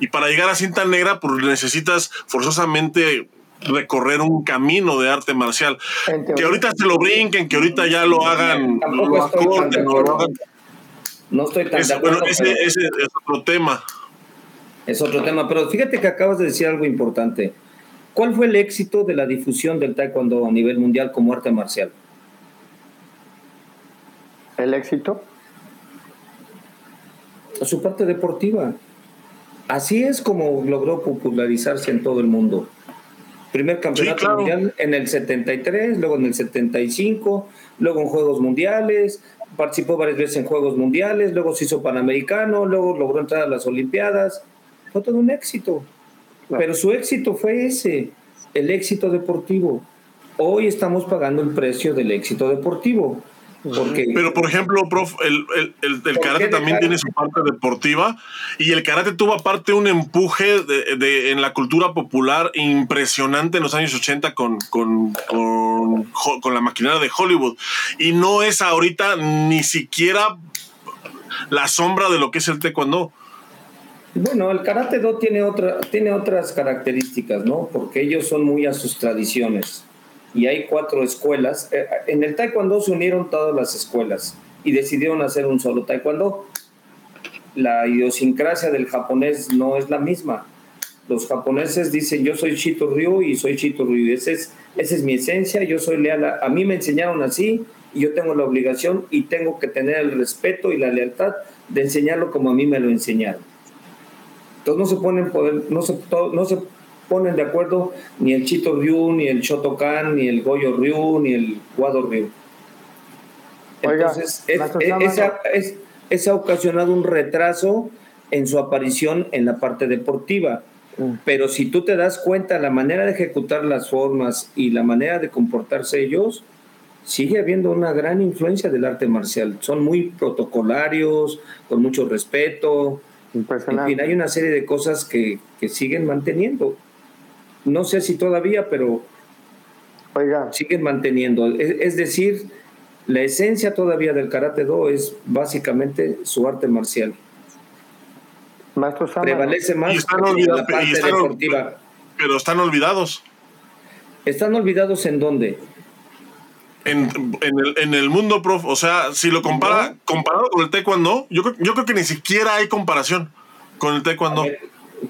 Y para llegar a cinta negra, pues necesitas forzosamente recorrer un camino de arte marcial. Que ahorita se lo brinquen, que ahorita ya lo hagan, lo no, estoy tan de acuerdo. ese, es otro tema. Es otro tema, pero fíjate que acabas de decir algo importante. ¿Cuál fue el éxito de la difusión del taekwondo a nivel mundial como arte marcial? ¿El éxito? A su parte deportiva. Así es como logró popularizarse en todo el mundo. Primer campeonato mundial en el 73, luego en el 75, luego en Juegos Mundiales, participó varias veces en Juegos Mundiales, luego se hizo Panamericano, luego logró entrar a las Olimpiadas. Fue todo un éxito. Pero su éxito fue ese, el éxito deportivo. Hoy estamos pagando el precio del éxito deportivo. Pero, por ejemplo, prof, el, el, karate también tiene su parte deportiva y el karate tuvo aparte un empuje de, en la cultura popular impresionante en los años 80 con, con, con, la maquinaria de Hollywood. Y no es ahorita ni siquiera la sombra de lo que es el taekwondo. Bueno, el karate do tiene, otra, tiene otras características, ¿no? Porque ellos son muy a sus tradiciones y hay cuatro escuelas. Eh, en el taekwondo se unieron todas las escuelas y decidieron hacer un solo taekwondo. La idiosincrasia del japonés no es la misma. Los japoneses dicen yo soy Shito Ryu y soy Shito Ryu. Esa es esa es mi esencia, yo soy leal, a, mí me enseñaron así y yo tengo la obligación y tengo que tener el respeto y la lealtad de enseñarlo como a mí me lo enseñaron. Entonces no se ponen poder, no se, no se ponen de acuerdo ni el Chito Ryu, ni el Shotokan, ni el Goyo Ryu, ni el Guado Ryu. Entonces, es, ha ocasionado un retraso en su aparición en la parte deportiva. Mm. Pero si tú te das cuenta, la manera de ejecutar las formas y la manera de comportarse ellos, sigue habiendo una gran influencia del arte marcial. Son muy protocolarios, con mucho respeto. En fin, hay una serie de cosas que, que siguen manteniendo. No sé si todavía, pero Oiga. siguen manteniendo. Es, decir, la esencia todavía del karate do es básicamente su arte marcial. Prevalece más la parte deportiva. Pero están olvidados. ¿Están olvidados en dónde? En, el, mundo, prof. O sea, si lo compara, comparado con el taekwondo, yo, yo creo que ni siquiera hay comparación con el taekwondo.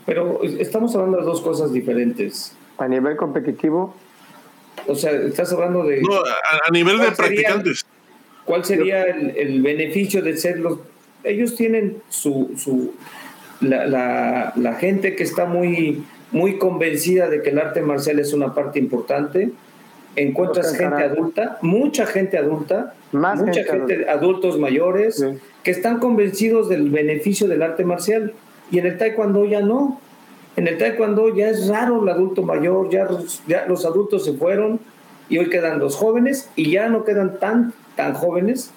Pero estamos hablando de dos cosas diferentes. A nivel competitivo. O sea, estás hablando de... No, a, nivel de practicantes. ¿Cuál sería el, beneficio de ser los... Ellos tienen su, su la, la, gente que está muy, muy convencida de que el arte marcial es una parte importante, encuentras gente adulta, mucha gente adulta, mucha gente, adultos mayores, que están convencidos del beneficio del arte marcial. Y en el taekwondo ya no. En el taekwondo ya es raro el adulto mayor, ya, ya los adultos se fueron y hoy quedan los jóvenes y ya no quedan tan, tan jóvenes.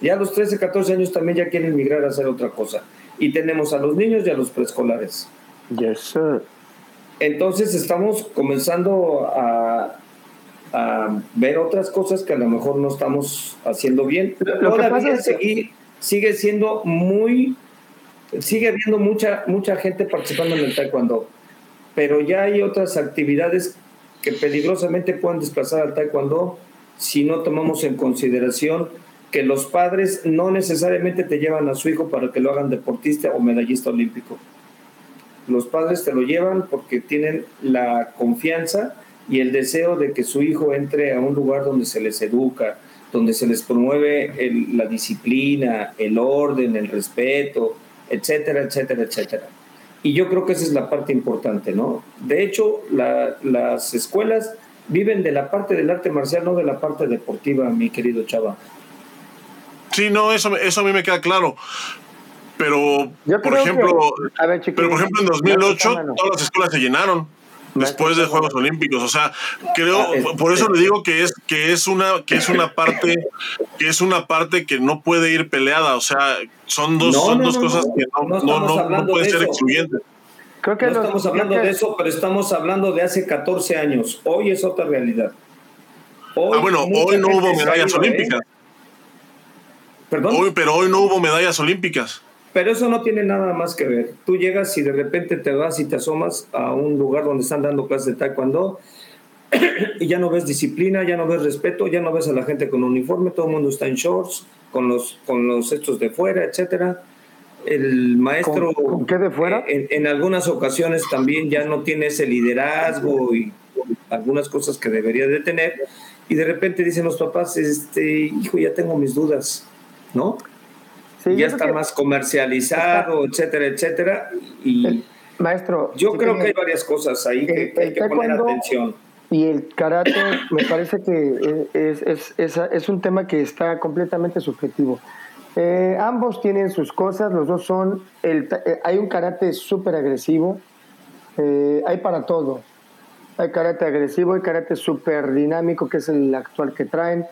Ya a los 13, 14 años también ya quieren migrar a hacer otra cosa y tenemos a los niños y a los preescolares. Yes, sir. Entonces estamos comenzando a, a, ver otras cosas que a lo mejor no estamos haciendo bien. Lo Todavía que sigue siendo muy, sigue habiendo mucha, mucha gente participando en el taekwondo, pero ya hay otras actividades que peligrosamente pueden desplazar al taekwondo si no tomamos en consideración que los padres no necesariamente te llevan a su hijo para que lo hagan deportista o medallista olímpico. Los padres te lo llevan porque tienen la confianza y el deseo de que su hijo entre a un lugar donde se les educa, donde se les promueve la disciplina, el orden, el respeto, etcétera, etcétera, etcétera. Y yo creo que esa es la parte importante, ¿no? De hecho, las escuelas viven de la parte del arte marcial, no de la parte deportiva, mi querido Chava. Sí, no, eso, eso a mí me queda claro. Pero, por ejemplo, pero por ejemplo en 2008 todas las escuelas se llenaron después de Juegos Olímpicos. O sea, creo, ah, por eso le digo que es, que es una, que es una parte, que es una parte que no puede ir peleada. O sea, son dos, son dos cosas que no, no, no, pueden ser excluyentes. Creo que no estamos hablando de eso, pero estamos hablando de hace 14 años. Hoy es otra realidad. ah, bueno, hoy no hubo medallas ¿eh? olímpicas. Hoy, pero hoy no hubo medallas olímpicas. Pero eso no tiene nada más que ver. Tú llegas y de repente te vas y te asomas a un lugar donde están dando clases de taekwondo y ya no ves disciplina, ya no ves respeto, ya no ves a la gente con uniforme, todo el mundo está en shorts, con los, con los estos de fuera, etcétera. El maestro... ¿Con, qué de fuera? En, en, algunas ocasiones también ya no tiene ese liderazgo y algunas cosas que debería de tener. Y de repente dicen los papás, este, hijo, ya tengo mis dudas ¿no? Ya está más comercializado, etcétera, etcétera. Y maestro, yo creo que hay varias cosas ahí que, hay que poner atención. Y el karate me parece que es, es, es, es, un tema que está completamente subjetivo. Eh, ambos tienen sus cosas, los dos son, el, eh, hay un karate súper agresivo, eh, hay para todo. Hay karate agresivo, hay karate súper dinámico, que es el actual que traen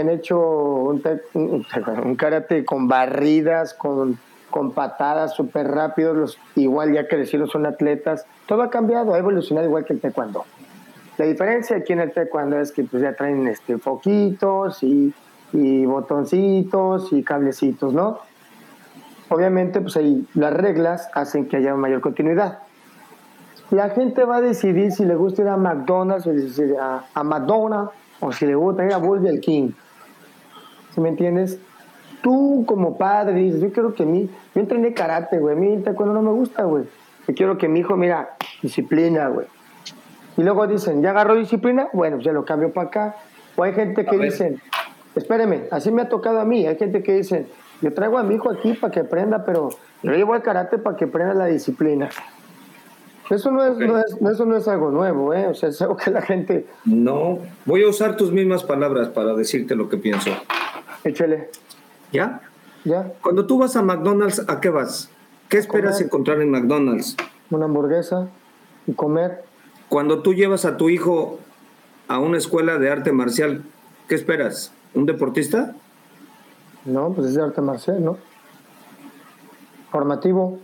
han hecho un, karate con barridas, con, con patadas súper rápidos, igual ya crecieron, son atletas. Todo ha cambiado, ha evolucionado igual que el taekwondo. La diferencia aquí en el taekwondo es que pues ya traen este, foquitos y, y botoncitos y cablecitos, ¿no? Obviamente, pues ahí las reglas hacen que haya mayor continuidad. La gente va a decidir si le gusta ir a McDonald's o a, a Madonna o si le gusta ir a Burger King. ¿Sí me entiendes? Tú como padre dices, yo quiero que mi, yo entrené karate, güey, a mí cuando no me gusta, güey. Yo quiero que mi hijo, mira, disciplina, güey. Y luego dicen, ¿ya agarró disciplina? Bueno, ya lo cambio para acá. O hay gente que dicen, espéreme, así me ha tocado a mí. Hay gente que dice, yo traigo a mi hijo aquí para que aprenda, pero yo llevo al karate para que aprenda la disciplina. Eso no es, no es, eso no es algo nuevo, ¿eh? O sea, es algo que la gente... No, voy a usar tus mismas palabras para decirte lo que pienso. Échale. ¿Ya? Ya. Cuando tú vas a McDonald's, ¿a qué vas? ¿Qué esperas encontrar en McDonald's? Una hamburguesa y comer. Cuando tú llevas a tu hijo a una escuela de arte marcial, ¿qué esperas? ¿Un deportista? No, pues es de arte marcial, ¿no? Formativo.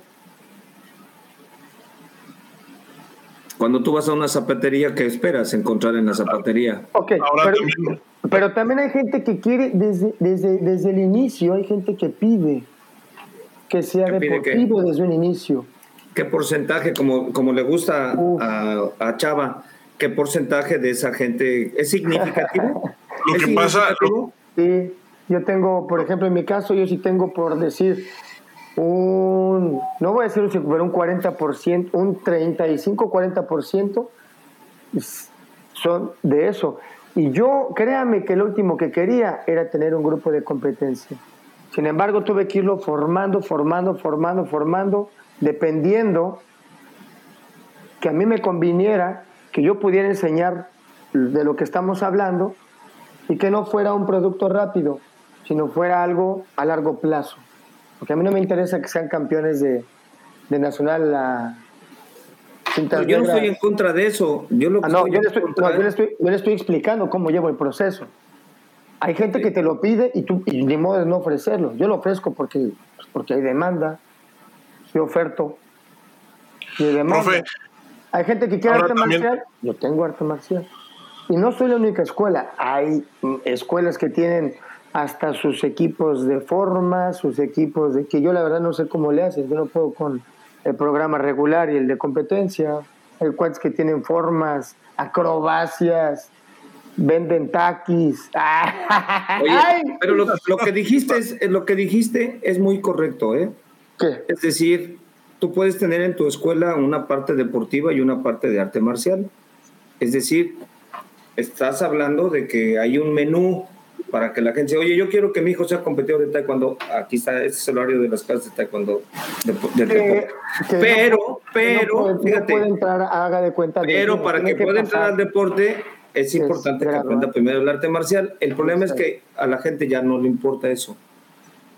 Cuando tú vas a una zapatería, ¿qué esperas encontrar en la zapatería? Ok, pero, también hay gente que quiere, desde, desde, desde el inicio, hay gente que pide que sea deportivo desde un inicio. ¿Qué porcentaje, como, como le gusta a, a, Chava, qué porcentaje de esa gente es significativo? Lo que pasa... Sí, yo tengo, por ejemplo, en mi caso, yo sí tengo por decir un, no voy a decir un pero un 40%, un 35-40% son de eso. Y yo, créame que lo último que quería era tener un grupo de competencia. Sin embargo, tuve que irlo formando, formando, formando, formando, dependiendo que a mí me conviniera que yo pudiera enseñar de lo que estamos hablando y que no fuera un producto rápido, sino fuera algo a largo plazo. Porque a mí no me interesa que sean campeones de, de Nacional la yo no estoy en contra de eso. Yo, lo ah, no, yo, le estoy, yo le estoy explicando cómo llevo el proceso. Hay gente que te lo pide y tú y ni modo de no ofrecerlo. Yo lo ofrezco porque, porque hay demanda, yo oferto. Y hay demanda. hay gente que quiere arte marcial, yo tengo arte marcial. Y no soy la única escuela, hay escuelas que tienen hasta sus equipos de forma, sus equipos de que yo la verdad no sé cómo le hacen, yo no puedo con el programa regular y el de competencia. Hay cuates que tienen formas, acrobacias, venden taquis. Oye, pero lo, que dijiste es, lo que dijiste es muy correcto, ¿eh? ¿Qué? Es decir, tú puedes tener en tu escuela una parte deportiva y una parte de arte marcial. Es decir, estás hablando de que hay un menú para que la gente oye, yo quiero que mi hijo sea competidor de taekwondo. Aquí está, ese es el horario de las clases de taekwondo. pero, pero, fíjate. entrar, haga de cuenta. Pero para que, pueda entrar al deporte, es importante que aprenda primero el arte marcial. El problema es que a la gente ya no le importa eso.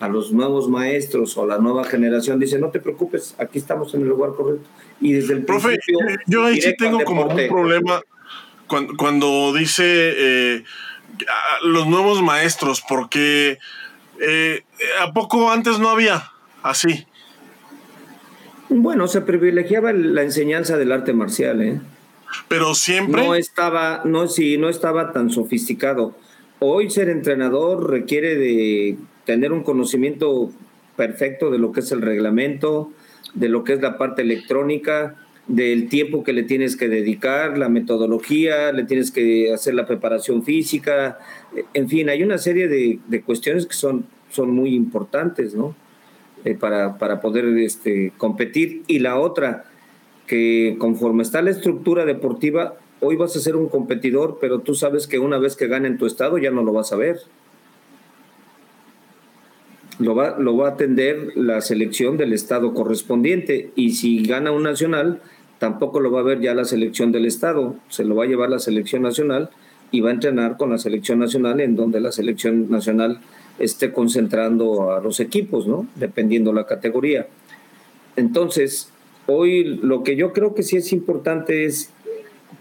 A los nuevos maestros o la nueva generación dice, no te preocupes, aquí estamos en el lugar correcto. Y desde el Profe, yo ahí sí tengo como un problema cuando, cuando dice eh, los nuevos maestros, porque eh, ¿a poco antes no había así? Bueno, se privilegiaba la enseñanza del arte marcial, ¿eh? pero siempre no estaba no sí no estaba tan sofisticado hoy ser entrenador requiere de tener un conocimiento perfecto de lo que es el reglamento de lo que es la parte electrónica del tiempo que le tienes que dedicar, la metodología, le tienes que hacer la preparación física, en fin, hay una serie de, cuestiones que son, son muy importantes, ¿no? Eh, para, para, poder este, competir. Y la otra, que conforme está la estructura deportiva, hoy vas a ser un competidor, pero tú sabes que una vez que gane en tu estado ya no lo vas a ver. Lo va, lo va a atender la selección del estado correspondiente y si gana un nacional, tampoco lo va a ver ya la selección del estado, se lo va a llevar la selección nacional y va a entrenar con la selección nacional en donde la selección nacional esté concentrando a los equipos, ¿no? Dependiendo la categoría. Entonces, hoy lo que yo creo que sí es importante es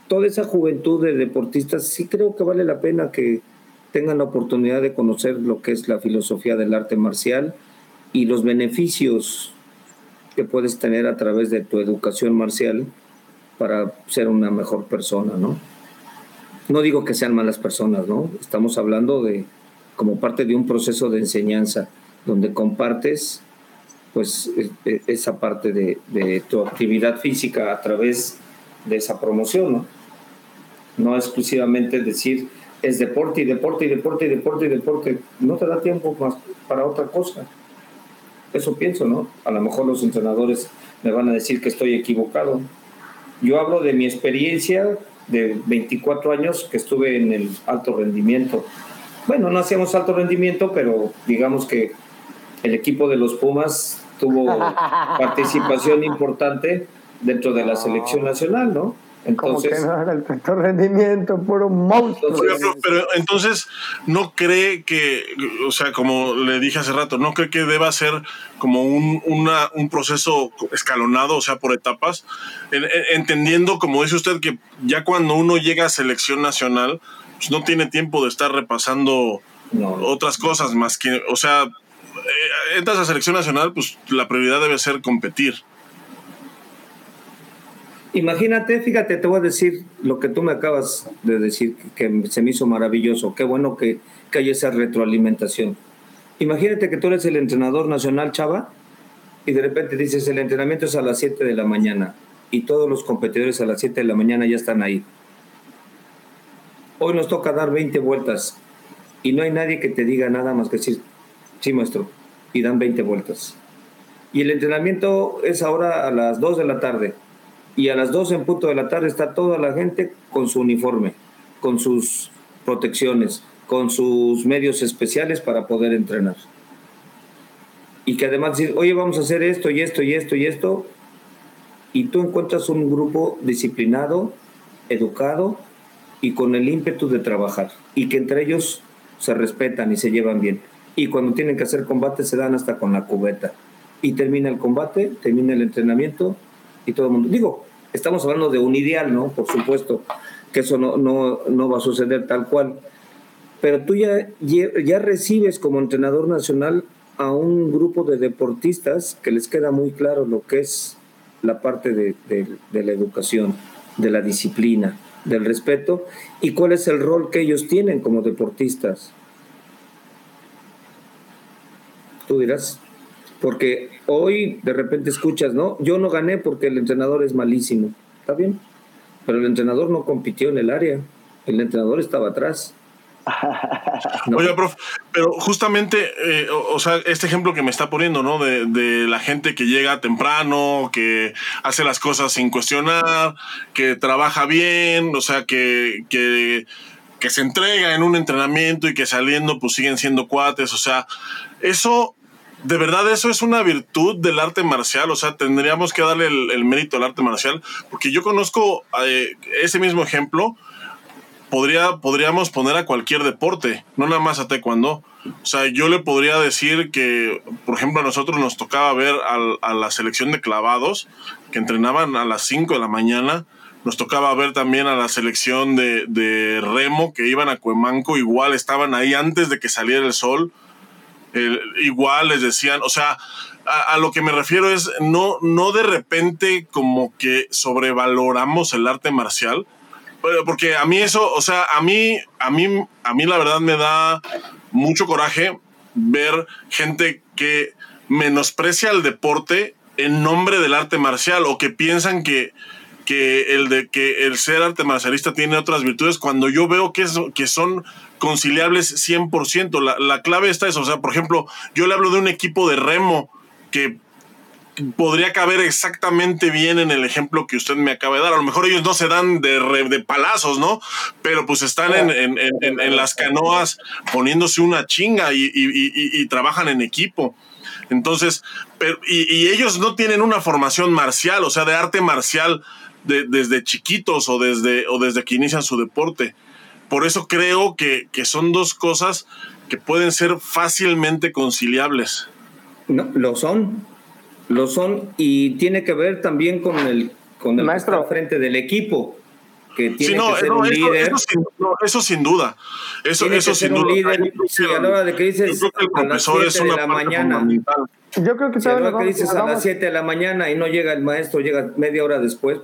toda esa juventud de deportistas, sí creo que vale la pena que tengan la oportunidad de conocer lo que es la filosofía del arte marcial y los beneficios que puedes tener a través de tu educación marcial para ser una mejor persona, ¿no? No digo que sean malas personas, ¿no? Estamos hablando de como parte de un proceso de enseñanza donde compartes pues e, e, esa parte de, tu actividad física a través de esa promoción, ¿no? No exclusivamente decir es deporte y deporte y deporte y deporte y deporte. No te da tiempo más para otra cosa. Eso pienso, ¿no? A lo mejor los entrenadores me van a decir que estoy equivocado. Yo hablo de mi experiencia de 24 años que estuve en el alto rendimiento. Bueno, no hacíamos alto rendimiento, pero digamos que el equipo de los Pumas tuvo participación importante dentro de la selección nacional, ¿no? Entonces, Como que no el alto rendimiento, puro monstruo. pero, entonces, ¿no cree que, o sea, como le dije hace rato, ¿no cree que deba ser como un, una, un proceso escalonado, o sea, por etapas? entendiendo, como dice usted, que ya cuando uno llega a selección nacional, pues no tiene tiempo de estar repasando otras cosas más que, o sea, eh, entras a selección nacional, pues la prioridad debe ser competir. Imagínate, fíjate, te voy a decir lo que tú me acabas de decir, que se me hizo maravilloso. Qué bueno que, que haya esa retroalimentación. Imagínate que tú eres el entrenador nacional, Chava, y de repente dices, el entrenamiento es a las 7 de la mañana, y todos los competidores a las 7 de la mañana ya están ahí. Hoy nos toca dar 20 vueltas, y no hay nadie que te diga nada más que decir, sí, maestro, y dan 20 vueltas. Y el entrenamiento es ahora a las 2 de la tarde y a las 12 en punto de la tarde está toda la gente con su uniforme, con sus protecciones, con sus medios especiales para poder entrenar. Y que además decir, oye, vamos a hacer esto y esto y esto y esto, y tú encuentras un grupo disciplinado, educado y con el ímpetu de trabajar, y que entre ellos se respetan y se llevan bien. Y cuando tienen que hacer combate se dan hasta con la cubeta. Y termina el combate, termina el entrenamiento y todo el mundo. Digo, estamos hablando de un ideal, ¿no? Por supuesto que eso no, no, no va a suceder tal cual. Pero tú ya, ya recibes como entrenador nacional a un grupo de deportistas que les queda muy claro lo que es la parte de, de, la educación, de la disciplina, del respeto y cuál es el rol que ellos tienen como deportistas. Tú dirás. Porque hoy de repente escuchas, ¿no? Yo no gané porque el entrenador es malísimo. Está bien. Pero el entrenador no compitió en el área. El entrenador estaba atrás. Oye, prof, pero justamente, eh, o, sea, este ejemplo que me está poniendo, ¿no? De, de, la gente que llega temprano, que hace las cosas sin cuestionar, que trabaja bien, o sea, que, que, que se entrega en un entrenamiento y que saliendo pues siguen siendo cuates, o sea, eso de verdad eso es una virtud del arte marcial, o sea, tendríamos que darle el, mérito al arte marcial, porque yo conozco eh, ese mismo ejemplo, podría, podríamos poner a cualquier deporte, no nada más a taekwondo. O sea, yo le podría decir que, por ejemplo, a nosotros nos tocaba ver a la selección de clavados, que entrenaban a las 5 de la mañana, nos tocaba ver también a la selección de, de remo, que iban a Cuemanco, igual estaban ahí antes de que saliera el sol igual les decían, o sea, a, lo que me refiero es no, no de repente como que sobrevaloramos el arte marcial, porque a mí eso, o sea, a mí, a mí, a mí la verdad me da mucho coraje ver gente que menosprecia el deporte en nombre del arte marcial o que piensan que, que el de que el ser arte marcialista tiene otras virtudes cuando yo veo que, es, que son conciliables 100%. La, la clave está eso. O sea, por ejemplo, yo le hablo de un equipo de remo que podría caber exactamente bien en el ejemplo que usted me acaba de dar. A lo mejor ellos no se dan de, de palazos, ¿no? Pero pues están en, en, en, las canoas poniéndose una chinga y, y, y, trabajan en equipo. Entonces, pero, y, ellos no tienen una formación marcial, o sea, de arte marcial de, desde chiquitos o desde, o desde que inician su deporte por eso creo que, son dos cosas que pueden ser fácilmente conciliables. No, lo son, lo son y tiene que ver también con el con el maestro frente del equipo que tiene que ser un líder. Eso, sin, duda. Eso, eso sin duda. Líder, a la hora de que dices yo creo que el profesor es una de la mañana. Yo creo que, a la hora que dices a las 7 de la mañana y no llega el maestro, llega media hora después,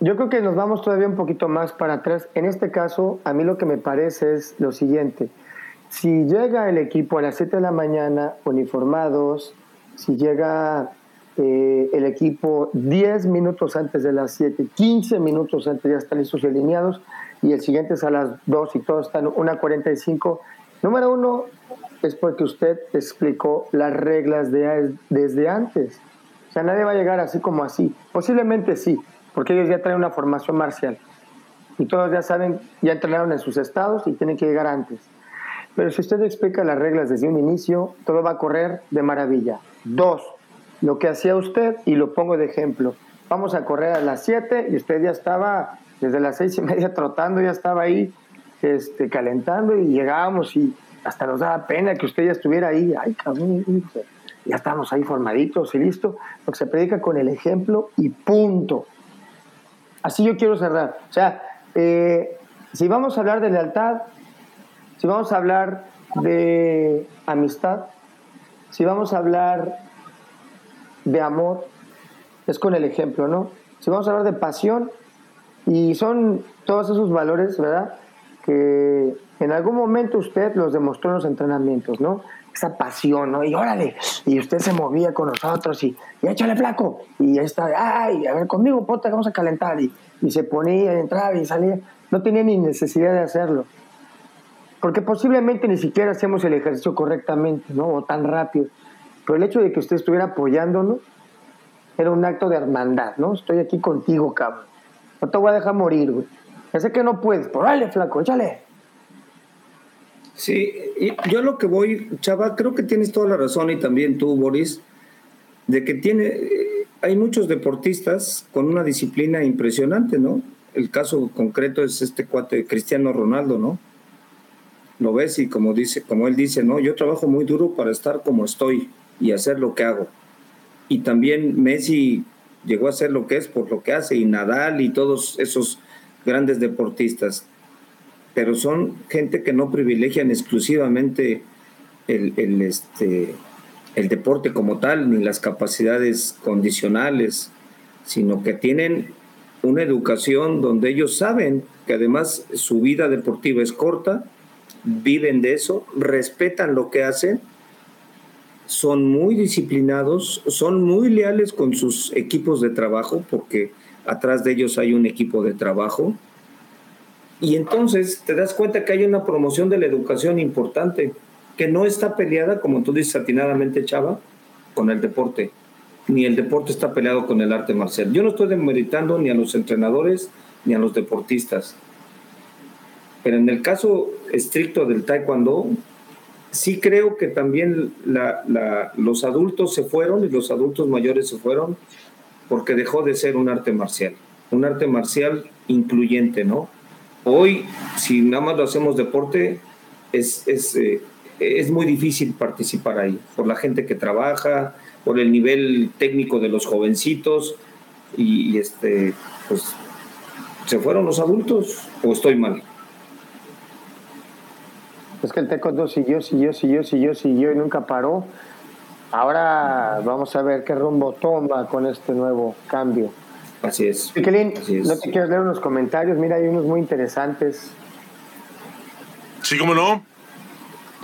yo creo que nos vamos todavía un poquito más para atrás. En este caso, a mí lo que me parece es lo siguiente. Si llega el equipo a las 7 de la mañana uniformados, si llega eh, el equipo 10 minutos antes de las 7, 15 minutos antes ya están listos y alineados, y el siguiente es a las 2 y todos están 1.45, número uno es porque usted explicó las reglas de, desde antes. O sea, nadie va a llegar así como así. Posiblemente sí, porque ellos ya traen una formación marcial. y todos ya saben, ya entrenaron en sus estados y tienen que llegar antes. Pero si usted explica las reglas desde un inicio, todo va a correr de maravilla. Dos, lo que hacía usted, y lo pongo de ejemplo, vamos a correr a las 7 y usted ya estaba desde las seis y media trotando, ya estaba ahí este, calentando y llegábamos y hasta nos daba pena que usted ya estuviera ahí. Ay, cabrón, ya estamos ahí formaditos y listo. Lo que se predica con el ejemplo y punto. Así yo quiero cerrar. O sea, eh, si vamos a hablar de lealtad, si vamos a hablar de amistad, si vamos a hablar de amor, es con el ejemplo, ¿no? Si vamos a hablar de pasión, y son todos esos valores, ¿verdad? Que en algún momento usted los demostró en los entrenamientos, ¿no? Esa pasión, ¿no? Y órale, y usted se movía con nosotros y, y échale flaco, y ahí está, ay, a ver, conmigo, ponte, vamos a calentar, y, y se ponía, entraba y salía, no tenía ni necesidad de hacerlo, porque posiblemente ni siquiera hacíamos el ejercicio correctamente, ¿no? O tan rápido, pero el hecho de que usted estuviera apoyándonos era un acto de hermandad, ¿no? Estoy aquí contigo, cabrón, no te voy a dejar morir, güey, ya sé que no puedes, pero dale, flaco, échale. Sí, yo lo que voy, Chava, creo que tienes toda la razón y también tú, Boris, de que tiene, hay muchos deportistas con una disciplina impresionante, ¿no? El caso concreto es este cuate Cristiano Ronaldo, ¿no? Lo ves y como dice, como él dice, ¿no? Yo trabajo muy duro para estar como estoy y hacer lo que hago. Y también Messi llegó a ser lo que es por lo que hace y Nadal y todos esos grandes deportistas pero son gente que no privilegian exclusivamente el, el, este, el deporte como tal, ni las capacidades condicionales, sino que tienen una educación donde ellos saben que además su vida deportiva es corta, viven de eso, respetan lo que hacen, son muy disciplinados, son muy leales con sus equipos de trabajo, porque atrás de ellos hay un equipo de trabajo, y entonces te das cuenta que hay una promoción de la educación importante, que no está peleada, como tú dices atinadamente, Chava, con el deporte, ni el deporte está peleado con el arte marcial. Yo no estoy demeritando ni a los entrenadores ni a los deportistas, pero en el caso estricto del taekwondo, sí creo que también los adultos se fueron y los adultos mayores se fueron porque dejó de ser un arte marcial, un arte marcial incluyente, ¿no? Hoy, si nada más lo hacemos deporte, es, es, eh, es muy difícil participar ahí, por la gente que trabaja, por el nivel técnico de los jovencitos, y, este, pues, ¿se fueron los adultos o estoy mal? Es que el taekwondo siguió, siguió, siguió, siguió, siguió y nunca paró. Ahora vamos a ver qué rumbo toma con este nuevo cambio. Así es. ¿no te quieres leer unos comentarios? Mira, hay unos muy interesantes. Sí, cómo no.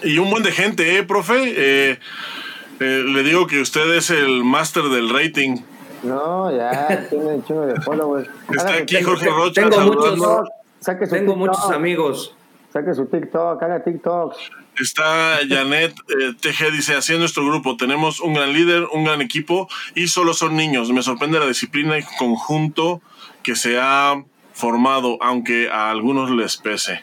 Y un buen de gente, ¿eh, profe? Eh, eh, le digo que usted es el máster del rating. No, ya, tiene un chingo de followers. Está aquí Jorge Rocha. Tengo, muchos, tengo muchos amigos. Saque su TikTok, haga TikToks. Está Janet eh, TG, dice, así es nuestro grupo, tenemos un gran líder, un gran equipo y solo son niños. Me sorprende la disciplina y conjunto que se ha formado, aunque a algunos les pese.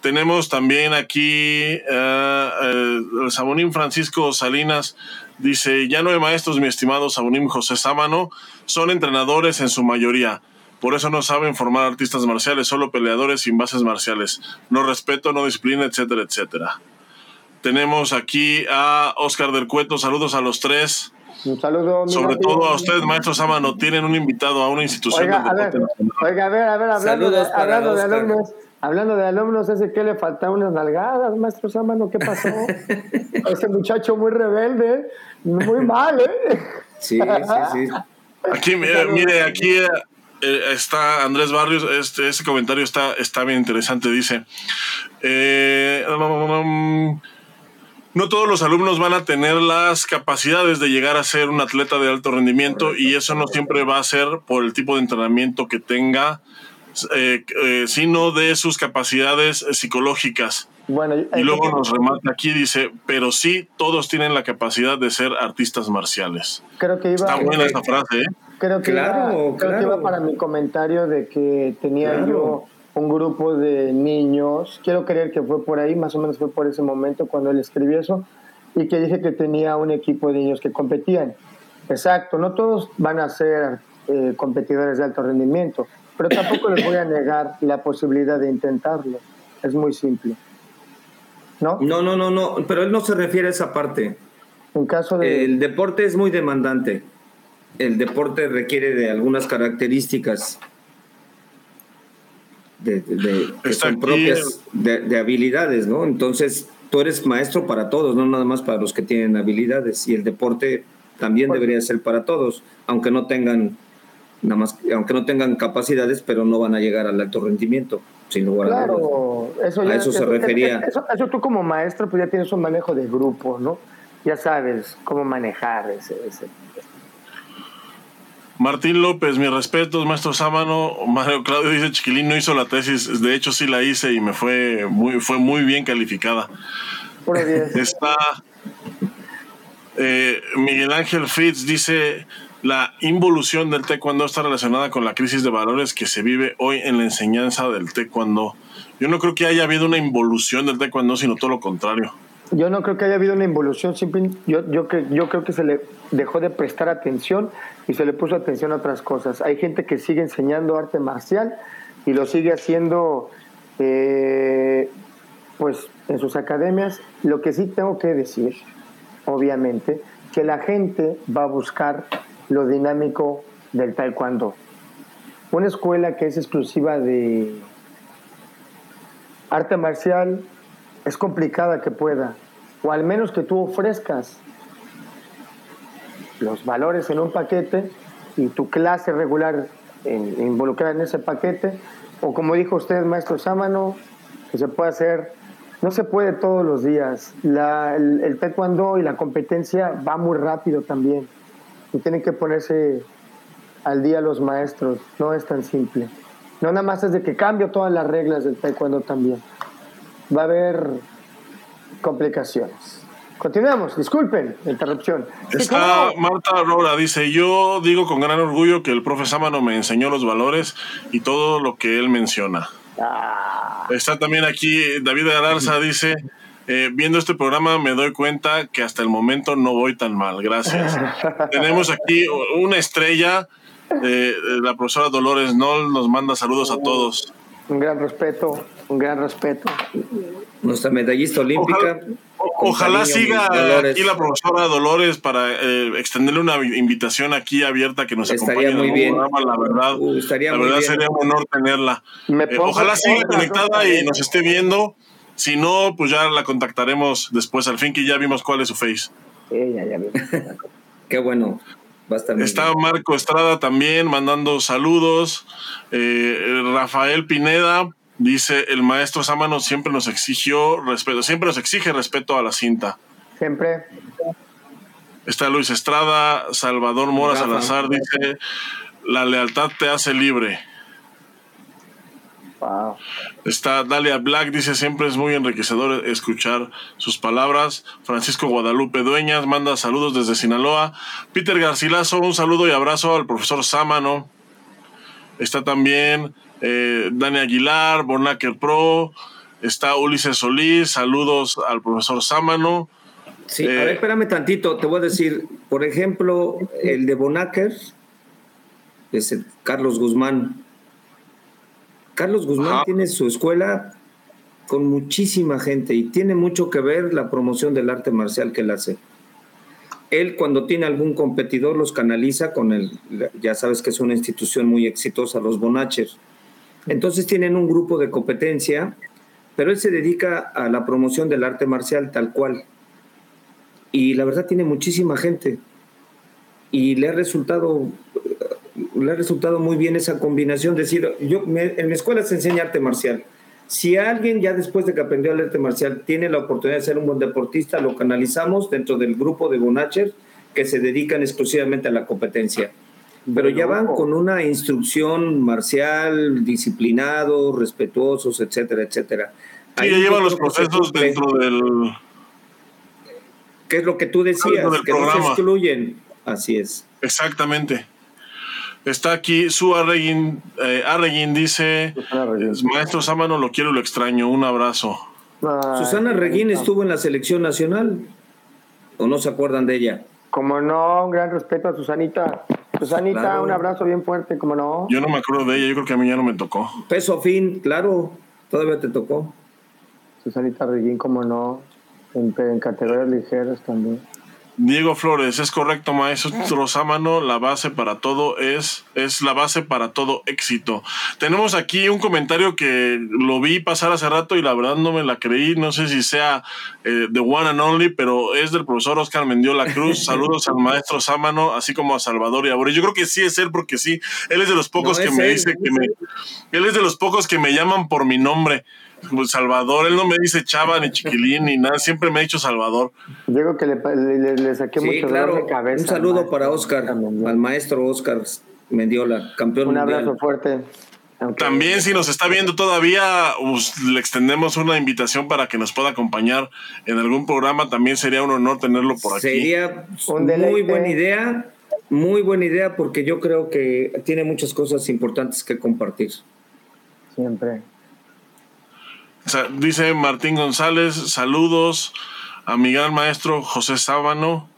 Tenemos también aquí eh, el Sabonín Francisco Salinas, dice, ya no hay maestros, mi estimado Sabonín José Sámano, son entrenadores en su mayoría. Por eso no saben formar artistas marciales, solo peleadores sin bases marciales. No respeto, no disciplina, etcétera, etcétera. Tenemos aquí a Oscar del Cueto. Saludos a los tres. Un saludo. Sobre todo a ustedes, maestro Sámano, tienen un invitado a una institución oiga, a ver, oiga, a ver, a ver, hablando, de, hablando de, alumnos, hablando de alumnos, ese que le falta unas nalgadas, maestro Sámano, ¿qué pasó? ese muchacho muy rebelde, muy mal, ¿eh? Sí, sí, sí. Aquí, mire, mire aquí eh, está Andrés Barrios, este, este comentario está, está bien interesante, dice, eh, no todos los alumnos van a tener las capacidades de llegar a ser un atleta de alto rendimiento y eso no siempre va a ser por el tipo de entrenamiento que tenga, eh, sino de sus capacidades psicológicas. Bueno, y luego nos remata aquí, dice, pero sí, todos tienen la capacidad de ser artistas marciales. Creo que iba, Está buena esa frase, ¿eh? Creo que, claro, iba, para mi comentario de que tenía yo un grupo de niños, quiero creer que fue por ahí, más o menos fue por ese momento cuando él escribió eso, y que dije que tenía un equipo de niños que competían. Exacto, no todos van a ser eh, competidores de alto rendimiento, pero tampoco les voy a negar la posibilidad de intentarlo. Es muy simple. ¿No? No, no, no, no, pero él no se refiere a esa parte. En caso de... El deporte es muy demandante. El deporte requiere de algunas características de, que son propias de, habilidades, ¿no? Entonces, tú eres maestro para todos, no nada más para los que tienen habilidades. Y el deporte también debería ser para todos, aunque no tengan nada más, aunque no tengan capacidades, pero no van a llegar al alto rendimiento, sin lugar claro, a Eso, a eso se refería. Eso, eso, tú como maestro, pues ya tienes un manejo de grupo, ¿no? Ya sabes cómo manejar ese, ese Martín López, mis respetos, maestro Sámano. Mario Claudio dice, Chiquilín no hizo la tesis. De hecho, sí la hice y me fue muy, fue muy bien calificada. Está eh, Miguel Ángel Fitz dice, la involución del taekwondo está relacionada con la crisis de valores que se vive hoy en la enseñanza del taekwondo. Yo no creo que haya habido una involución del taekwondo, sino todo lo contrario. Yo no creo que haya habido una involución, simple, yo, yo, yo creo que se le dejó de prestar atención y se le puso atención a otras cosas. Hay gente que sigue enseñando arte marcial y lo sigue haciendo eh, pues en sus academias. Lo que sí tengo que decir, obviamente, que la gente va a buscar lo dinámico del taekwondo. Una escuela que es exclusiva de arte marcial es complicada que pueda, o al menos que tú ofrezcas los valores en un paquete y tu clase regular en, involucrada en ese paquete, o como dijo usted, maestro Sámano, que se puede hacer, no se puede todos los días. el, taekwondo y la competencia va muy rápido también, y tienen que ponerse al día los maestros, no es tan simple. No nada más es de que cambio todas las reglas del taekwondo también va a haber complicaciones. Continuamos, disculpen la interrupción. Está Marta Aurora, dice, yo digo con gran orgullo que el profe Sámano me enseñó los valores y todo lo que él menciona. Ah. Está también aquí David Alarza, dice, eh, viendo este programa me doy cuenta que hasta el momento no voy tan mal, gracias. Tenemos aquí una estrella, eh, la profesora Dolores Noll nos manda saludos a todos. Un gran respeto, un gran respeto. Nuestra medallista olímpica. Ojalá, siga aquí la profesora Dolores para eh, extenderle una invitación aquí abierta que nos estaría muy bien. la verdad, uh, la verdad sería un honor tenerla. Eh, ojalá siga conectada y nos esté viendo. Si no, pues ya la contactaremos después, al fin que ya vimos cuál es su face. Sí, ya, ya Qué bueno. Está Marco Estrada también mandando saludos. Eh, Rafael Pineda dice: el maestro Sámano siempre nos exigió respeto, siempre nos exige respeto a la cinta. Siempre. Está Luis Estrada, Salvador Mora Salazar dice: la lealtad te hace libre. Está Dalia Black, dice siempre es muy enriquecedor escuchar sus palabras. Francisco Guadalupe Dueñas manda saludos desde Sinaloa. Peter Garcilaso, un saludo y abrazo al profesor Sámano. Está también eh, Dani Aguilar, Bonacker Pro. Está Ulises Solís, saludos al profesor Sámano. Sí, a ver, eh, espérame tantito, te voy a decir, por ejemplo, el de Bonacker, es Carlos Guzmán Carlos Guzmán tiene su escuela con muchísima gente y tiene mucho que ver la promoción del arte marcial que él hace. Él cuando tiene algún competidor los canaliza con el, ya sabes que es una institución muy exitosa, los Bonachers. Entonces tienen un grupo de competencia, pero él se dedica a la promoción del arte marcial tal cual. Y la verdad tiene muchísima gente. Y le ha resultado le ha resultado muy bien esa combinación. Decir, yo en mi escuela se enseña arte marcial. Si alguien ya después de que aprendió el arte marcial tiene la oportunidad de ser un buen deportista, lo canalizamos dentro del grupo de Bonacher que se dedican exclusivamente a la competencia. Pero ya van con una instrucción marcial, disciplinados, respetuosos, etcétera, etcétera. Sí, ya llevan los procesos dentro del... ¿Qué es lo que tú decías? Que no se excluyen. Así es. Exactamente. Está aquí su Arreguín, eh, Arreguín dice, maestro Sámano, lo quiero, lo extraño, un abrazo. Susana Reguín estuvo en la selección nacional, ¿o no se acuerdan de ella? Como no, un gran respeto a Susanita. Susanita, un abrazo bien fuerte, como no. Yo no me acuerdo de ella, yo creo que a mí ya no me tocó. Peso fin, claro, todavía te tocó. Susanita Reguín, como no, en, en categorías ligeras también. Diego Flores, es correcto, maestro Sámano, la base para todo es, es la base para todo éxito. Tenemos aquí un comentario que lo vi pasar hace rato y la verdad no me la creí, no sé si sea eh, The One and Only, pero es del profesor Oscar Mendiola Cruz. Saludos al maestro Sámano, así como a Salvador y a Boris. Yo creo que sí es él, porque sí, él es de los pocos que me dice que me, él es de los pocos que me llaman por mi nombre. Salvador, él no me dice Chava ni Chiquilín ni nada, siempre me ha dicho Salvador. Digo que le, le, saqué mucho claro. de cabeza. Un saludo para Oscar, al maestro Oscar Mendiola, campeón Un abrazo fuerte. También si nos está viendo todavía, pues, le extendemos una invitación para que nos pueda acompañar en algún programa. También sería un honor tenerlo por aquí. Sería muy buena idea, muy buena idea porque yo creo que tiene muchas cosas importantes que compartir. Siempre. Dice Martín González, saludos a mi gran maestro José Sábano.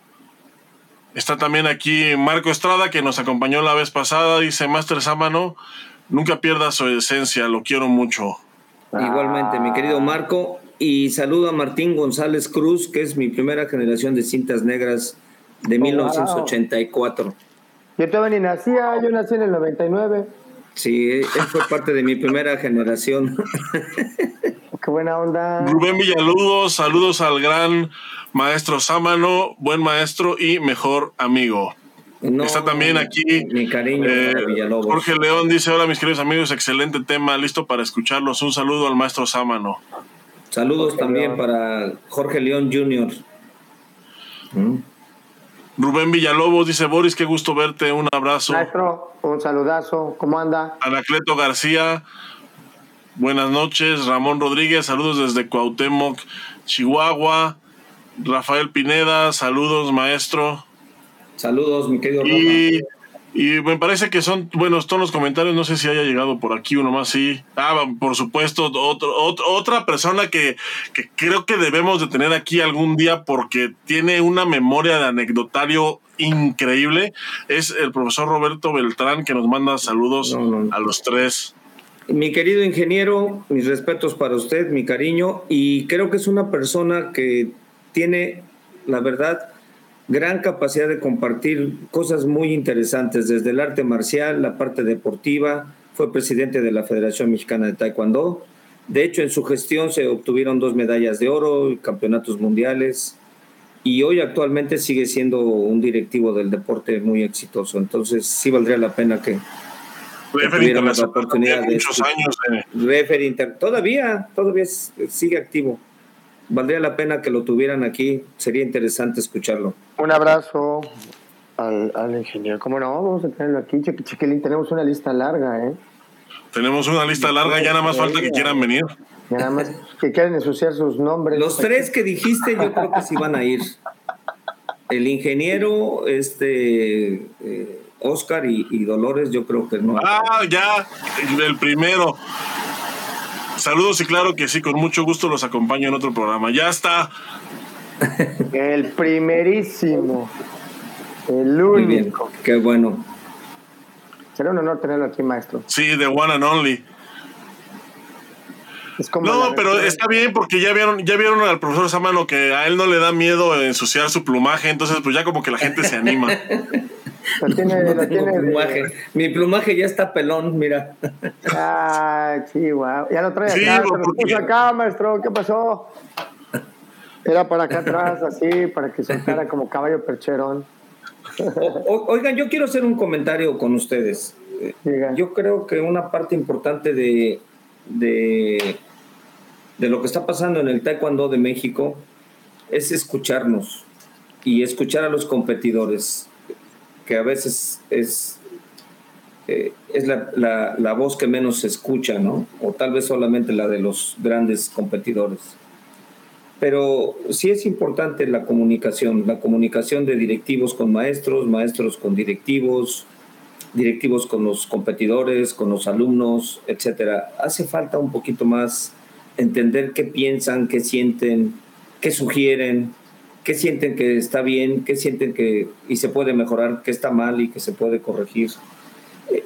Está también aquí Marco Estrada, que nos acompañó la vez pasada. Dice, Master Sábano, nunca pierda su esencia, lo quiero mucho. Igualmente, mi querido Marco. Y saludo a Martín González Cruz, que es mi primera generación de cintas negras de 1984. Yo todavía ni nacía, yo nací en el 99. Sí, él fue parte de mi primera generación. Qué buena onda. Rubén Villalobos, saludos al gran maestro Sámano, buen maestro y mejor amigo. Está también aquí mi cariño, eh, Jorge León dice: Hola, mis queridos amigos, excelente tema, listo para escucharlos. Un saludo al maestro Sámano. Saludos también para Jorge León Jr. Rubén Villalobos dice: Boris, qué gusto verte, un abrazo. Maestro, un saludazo, ¿cómo anda? Anacleto García, Buenas noches, Ramón Rodríguez, saludos desde Cuauhtémoc, Chihuahua. Rafael Pineda, saludos, maestro. Saludos, mi querido y, y me parece que son buenos todos los comentarios. No sé si haya llegado por aquí uno más. Sí. Ah, por supuesto, otro, otra persona que, que creo que debemos de tener aquí algún día porque tiene una memoria de anecdotario increíble es el profesor Roberto Beltrán que nos manda saludos a los tres. Mi querido ingeniero, mis respetos para usted, mi cariño, y creo que es una persona que tiene, la verdad, gran capacidad de compartir cosas muy interesantes, desde el arte marcial, la parte deportiva, fue presidente de la Federación Mexicana de Taekwondo. De hecho, en su gestión se obtuvieron dos medallas de oro, campeonatos mundiales, y hoy actualmente sigue siendo un directivo del deporte muy exitoso. Entonces, sí valdría la pena que, tuviéramos la oportunidad de muchos años todavía todavía sigue activo valdría la pena que lo tuvieran aquí. Sería interesante escucharlo. Un abrazo al, al ingeniero. Cómo no vamos a tenerlo aquí. Chiquilín tenemos una lista larga eh tenemos una lista larga ya nada más falta que quieran venir. Ya nada más que quieran ensuciar sus nombres. Los tres que dijiste yo creo que sí van a ir. El ingeniero este eh, Oscar y, Dolores, yo creo que no. Ah, ya, el primero. Saludos y claro que sí, con mucho gusto los acompaño en otro programa. Ya está. El primerísimo. El único. Qué bueno. Será un honor tenerlo aquí, maestro. Sí, the one and only. no, pero está bien porque ya vieron, ya vieron al profesor Samano que a él no le da miedo ensuciar su plumaje, entonces pues ya como que la gente se anima. Mi plumaje ya está pelón, mira. Ay, sí, wow. Ya lo trae acá, se lo puso acá, maestro. ¿Qué pasó? Era para acá atrás, así, para que soltara como caballo percherón. oigan, yo quiero hacer un comentario con ustedes. Yo creo que una parte importante de, de, de lo que está pasando en el Taekwondo de México es escucharnos y escuchar a los competidores que a veces es, eh, es la, la, voz que menos se escucha, ¿no? O tal vez solamente la de los grandes competidores. Pero sí es importante la comunicación, la comunicación de directivos con maestros, maestros con directivos, directivos con los competidores, con los alumnos, etcétera. Hace falta un poquito más entender qué piensan, qué sienten, qué sugieren, qué sienten que está bien, qué sienten que y se puede mejorar, qué está mal y que se puede corregir.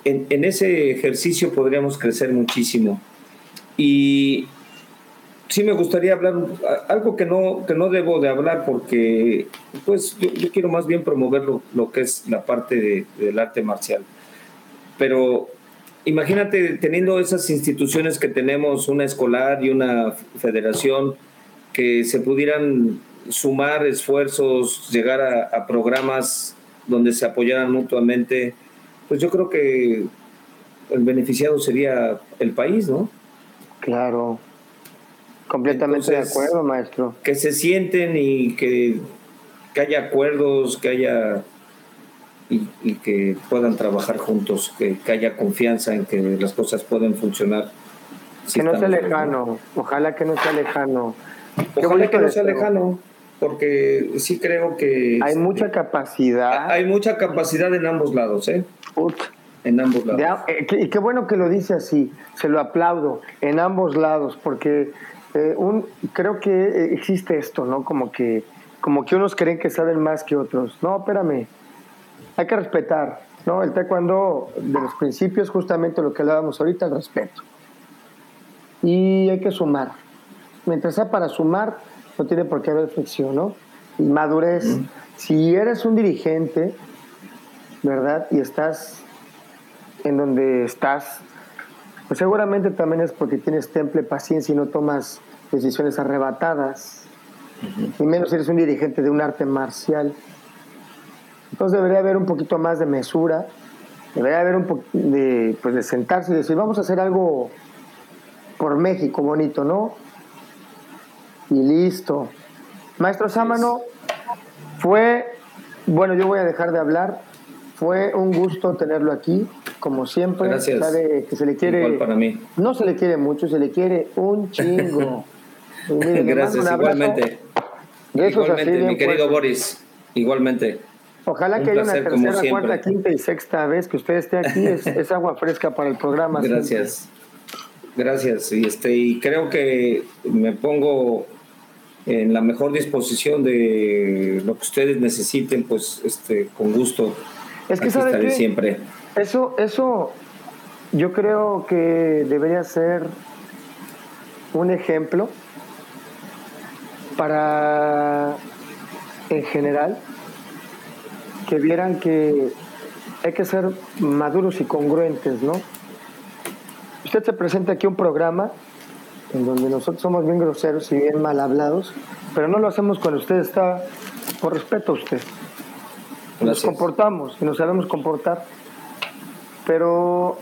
En, ese ejercicio podríamos crecer muchísimo. Y sí me gustaría hablar algo que no, que no debo de hablar porque pues yo, quiero más bien promover lo, que es la parte del arte marcial. Pero imagínate teniendo esas instituciones que tenemos, una escolar y una federación, que se pudieran sumar esfuerzos, llegar a, programas donde se apoyaran mutuamente, pues yo creo que el beneficiado sería el país, ¿no? Claro, completamente de acuerdo, maestro. Que se sienten y que, que haya acuerdos, que haya y, que puedan trabajar juntos, que, haya confianza en que las cosas pueden funcionar. que no sea lejano, ojalá que no sea lejano. Ojalá que no sea lejano, porque sí creo que... Hay mucha capacidad. Hay mucha capacidad en ambos lados, ¿eh? En ambos lados. Eh, y qué bueno que lo dice así, se lo aplaudo, en ambos lados, porque eh, un, creo que existe esto, ¿no? Como que, como que unos creen que saben más que otros. No, espérame, hay que respetar, ¿no? El taekwondo, de los principios, justamente lo que hablábamos ahorita, el respeto. Y hay que sumar. Mientras sea para sumar, no tiene por qué haber fricción, ¿no? Y madurez. Si eres un dirigente, ¿verdad? Y estás en donde estás, pues seguramente también es porque tienes temple, paciencia y no tomas decisiones arrebatadas. Y menos si eres un dirigente de un arte marcial. Entonces debería haber un poquito más de mesura, debería haber un poquito de, pues de sentarse y decir, vamos a hacer algo por México bonito, ¿no? Y listo. Maestro Sámano, fue, bueno, yo voy a dejar de hablar, fue un gusto tenerlo aquí, como siempre. Gracias. Sabe que se le quiere, Igual para mí. No se le quiere mucho, se le quiere un chingo. Gracias, igualmente. Igualmente, mi querido Boris, igualmente. Ojalá que haya una tercera, cuarta, quinta y sexta vez que usted esté aquí. Es, agua fresca para el programa. Gracias. Gracias. Y, este, y creo que me pongo en la mejor disposición de lo que ustedes necesiten, pues este, con gusto. Es que sabe siempre. Eso, eso yo creo que debería ser un ejemplo para en general que vieran que hay que ser maduros y congruentes, ¿no? Usted se presenta aquí un programa en donde nosotros somos bien groseros y bien mal hablados, pero no lo hacemos cuando usted está por respeto a usted. Nos comportamos y nos sabemos comportar, pero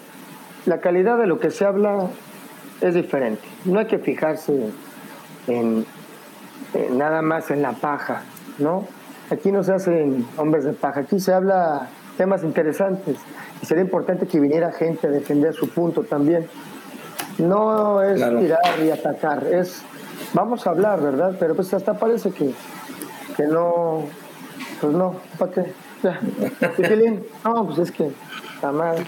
la calidad de lo que se habla es diferente. No hay que fijarse en nada más en la paja, ¿no? Aquí no se hacen hombres de paja, aquí se habla temas interesantes y sería importante que viniera gente a defender su punto también. No es tirar y atacar, es vamos a hablar, ¿verdad? Pero pues hasta parece que, que no, pues no, ¿para qué? Ya. No, pues es que está mal.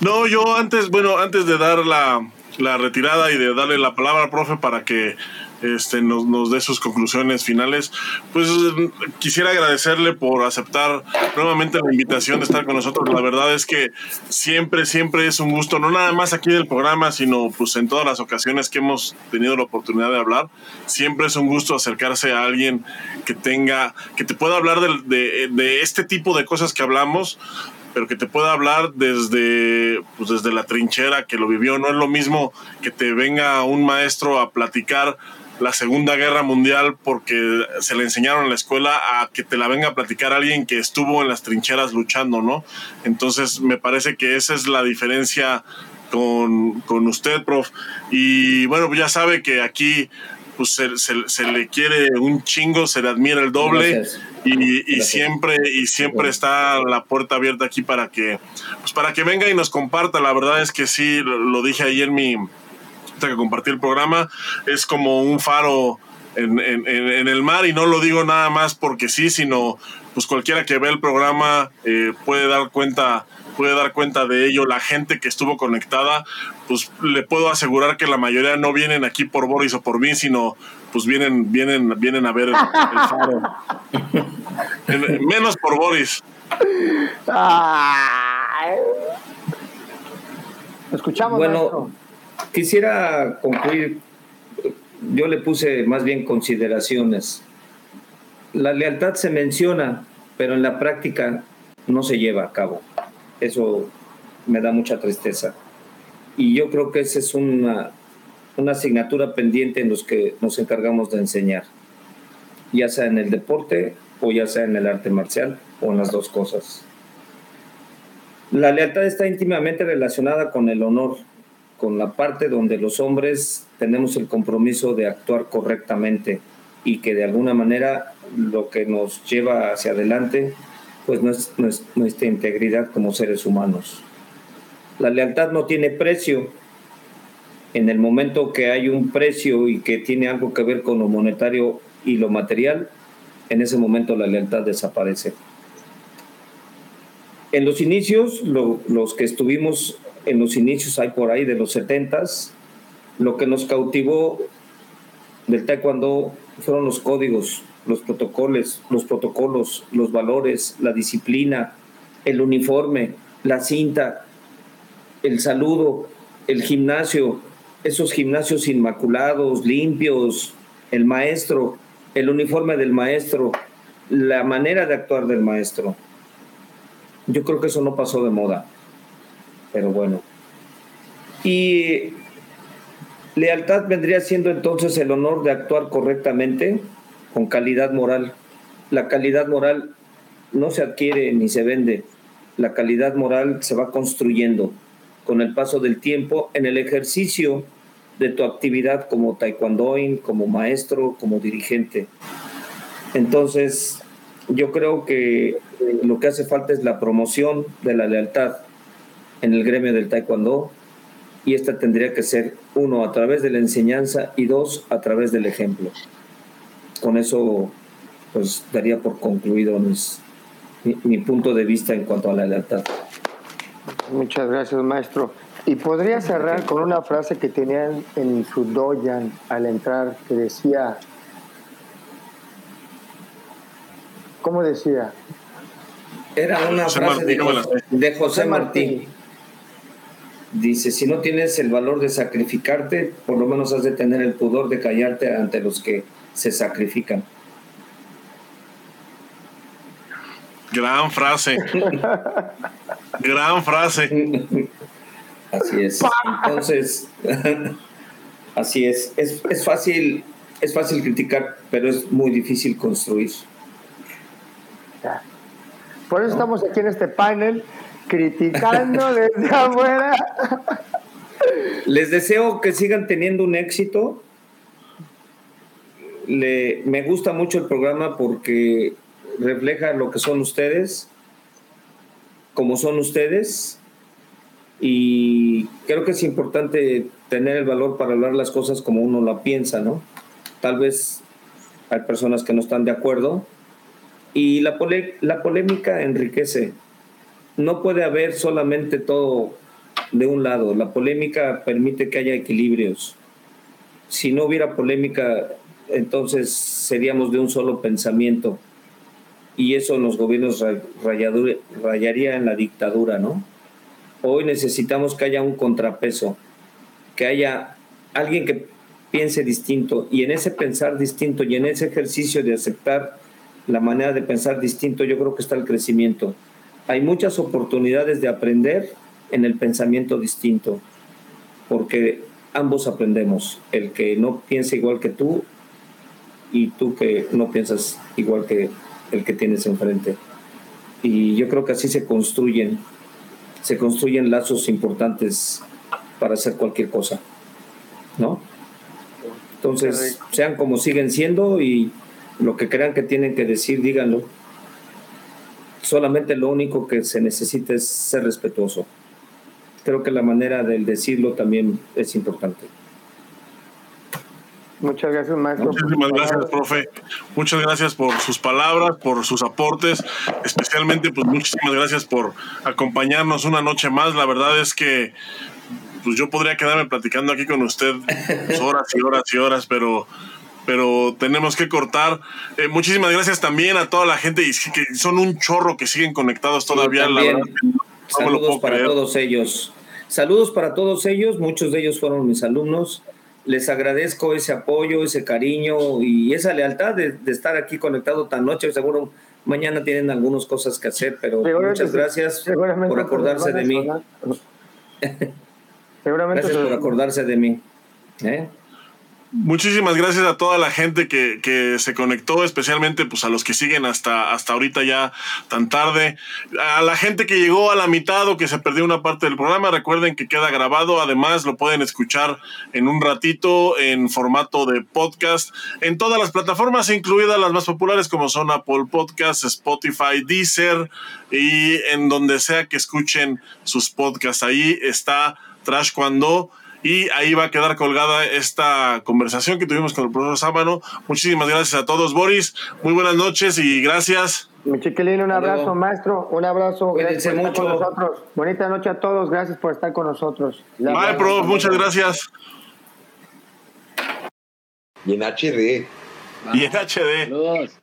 No, yo antes, bueno, antes de dar la, la retirada y de darle la palabra al profe para que este, nos, nos dé sus conclusiones finales. Pues quisiera agradecerle por aceptar nuevamente la invitación de estar con nosotros. La verdad es que siempre, siempre es un gusto, no nada más aquí del programa, sino pues en todas las ocasiones que hemos tenido la oportunidad de hablar. Siempre es un gusto acercarse a alguien que tenga, que te pueda hablar de, de, este tipo de cosas que hablamos pero que te pueda hablar desde, pues desde la trinchera que lo vivió. No es lo mismo que te venga un maestro a platicar la Segunda Guerra Mundial porque se le enseñaron en la escuela a que te la venga a platicar alguien que estuvo en las trincheras luchando, ¿no? Entonces me parece que esa es la diferencia con, con usted, prof. Y bueno, ya sabe que aquí pues se, se, le quiere un chingo, se le admira el doble y, y siempre y siempre está la puerta abierta aquí para que pues para que venga y nos comparta. La verdad es que sí, lo dije ahí en mi que compartir el programa, es como un faro en, el mar y no lo digo nada más porque sí, sino pues cualquiera que ve el programa eh, puede dar cuenta puede dar cuenta de ello la gente que estuvo conectada, pues le puedo asegurar que la mayoría no vienen aquí por Boris o por mí, sino pues vienen, vienen, vienen a ver el, faro. Menos por Boris. Escuchamos. Bueno, quisiera concluir. Yo le puse más bien consideraciones. La lealtad se menciona, pero en la práctica no se lleva a cabo. Eso me da mucha tristeza. Y yo creo que esa es una, una asignatura pendiente en los que nos encargamos de enseñar, ya sea en el deporte o ya sea en el arte marcial o en las dos cosas. La lealtad está íntimamente relacionada con el honor, con la parte donde los hombres tenemos el compromiso de actuar correctamente y que de alguna manera lo que nos lleva hacia adelante pues no es, nuestra integridad como seres humanos. La lealtad no tiene precio. En el momento que hay un precio y que tiene algo que ver con lo monetario y lo material, en ese momento la lealtad desaparece. En los inicios, los que estuvimos en los inicios, hay por ahí de los setentas, lo que nos cautivó del taekwondo fueron los códigos, los protocolos, los protocolos, los valores, la disciplina, el uniforme, la cinta, el saludo, el gimnasio, esos gimnasios inmaculados, limpios, el maestro, el uniforme del maestro, la manera de actuar del maestro. Yo creo que eso no pasó de moda, pero bueno. Y lealtad vendría siendo entonces el honor de actuar correctamente con calidad moral. La calidad moral no se adquiere ni se vende. La calidad moral se va construyendo con el paso del tiempo en el ejercicio de tu actividad como taekwondoin, como maestro, como dirigente. Entonces, yo creo que lo que hace falta es la promoción de la lealtad en el gremio del taekwondo y esta tendría que ser uno a través de la enseñanza y dos a través del ejemplo con eso pues daría por concluido mi, punto de vista en cuanto a la lealtad. Muchas gracias, maestro. Y podría cerrar con una frase que tenían en su doyan al entrar, que decía, ¿cómo decía? Era una frase de, José Martí. Dice, si no tienes el valor de sacrificarte, por lo menos has de tener el pudor de callarte ante los que se sacrifican. Gran frase. Gran frase. Así es. Entonces, así es. es. Es fácil, es fácil criticar, pero es muy difícil construir. Por eso estamos aquí en este panel criticando desde afuera. Les deseo que sigan teniendo un éxito le, me gusta mucho el programa porque refleja lo que son ustedes, como son ustedes, y creo que es importante tener el valor para hablar las cosas como uno la piensa, ¿no? Tal vez hay personas que no están de acuerdo, y la, la polémica enriquece. No puede haber solamente todo de un lado, la polémica permite que haya equilibrios. Si no hubiera polémica, entonces seríamos de un solo pensamiento y eso en los gobiernos rayaría en la dictadura, ¿no? Hoy necesitamos que haya un contrapeso, que haya alguien que piense distinto y en ese pensar distinto y en ese ejercicio de aceptar la manera de pensar distinto, yo creo que está el crecimiento. Hay muchas oportunidades de aprender en el pensamiento distinto, porque ambos aprendemos. El que no piensa igual que tú y tú que no piensas igual que el que tienes enfrente. Y yo creo que así se construyen, se construyen lazos importantes para hacer cualquier cosa, ¿no? Entonces, sean como siguen siendo y lo que crean que tienen que decir, díganlo. Solamente lo único que se necesita es ser respetuoso. Creo que la manera de decirlo también es importante. Muchas gracias, maestro. Muchísimas gracias, profe. Muchas gracias por sus palabras, por sus aportes. Especialmente, pues muchísimas gracias por acompañarnos una noche más. La verdad es que pues yo podría quedarme platicando aquí con usted pues, horas y horas y horas, pero pero tenemos que cortar. Eh, muchísimas gracias también a toda la gente y que son un chorro que siguen conectados todavía. Saludos para todos ellos. Saludos para todos ellos. Muchos de ellos fueron mis alumnos. Les agradezco ese apoyo, ese cariño y esa lealtad de, estar aquí conectado tan noche. Seguro mañana tienen algunas cosas que hacer, pero muchas gracias por acordarse de mí. Seguramente gracias por acordarse de mí. ¿eh? Muchísimas gracias a toda la gente que, que, se conectó, especialmente pues a los que siguen hasta, hasta ahorita ya tan tarde. A la gente que llegó a la mitad o que se perdió una parte del programa, recuerden que queda grabado. Además, lo pueden escuchar en un ratito en formato de podcast en todas las plataformas, incluidas las más populares como son Apple Podcasts, Spotify, Deezer y en donde sea que escuchen sus podcasts. Ahí está Trash Cuando y ahí va a quedar colgada esta conversación que tuvimos con el profesor Sábano. Muchísimas gracias a todos, Boris. Muy buenas noches y gracias. Mi chiquilín, un abrazo, maestro. Un abrazo. Gracias por mucho. Con nosotros. Bonita noche a todos. Gracias por estar con nosotros. Bye, prof. Muchas gracias. Y en HD. Y en HD. Saludos.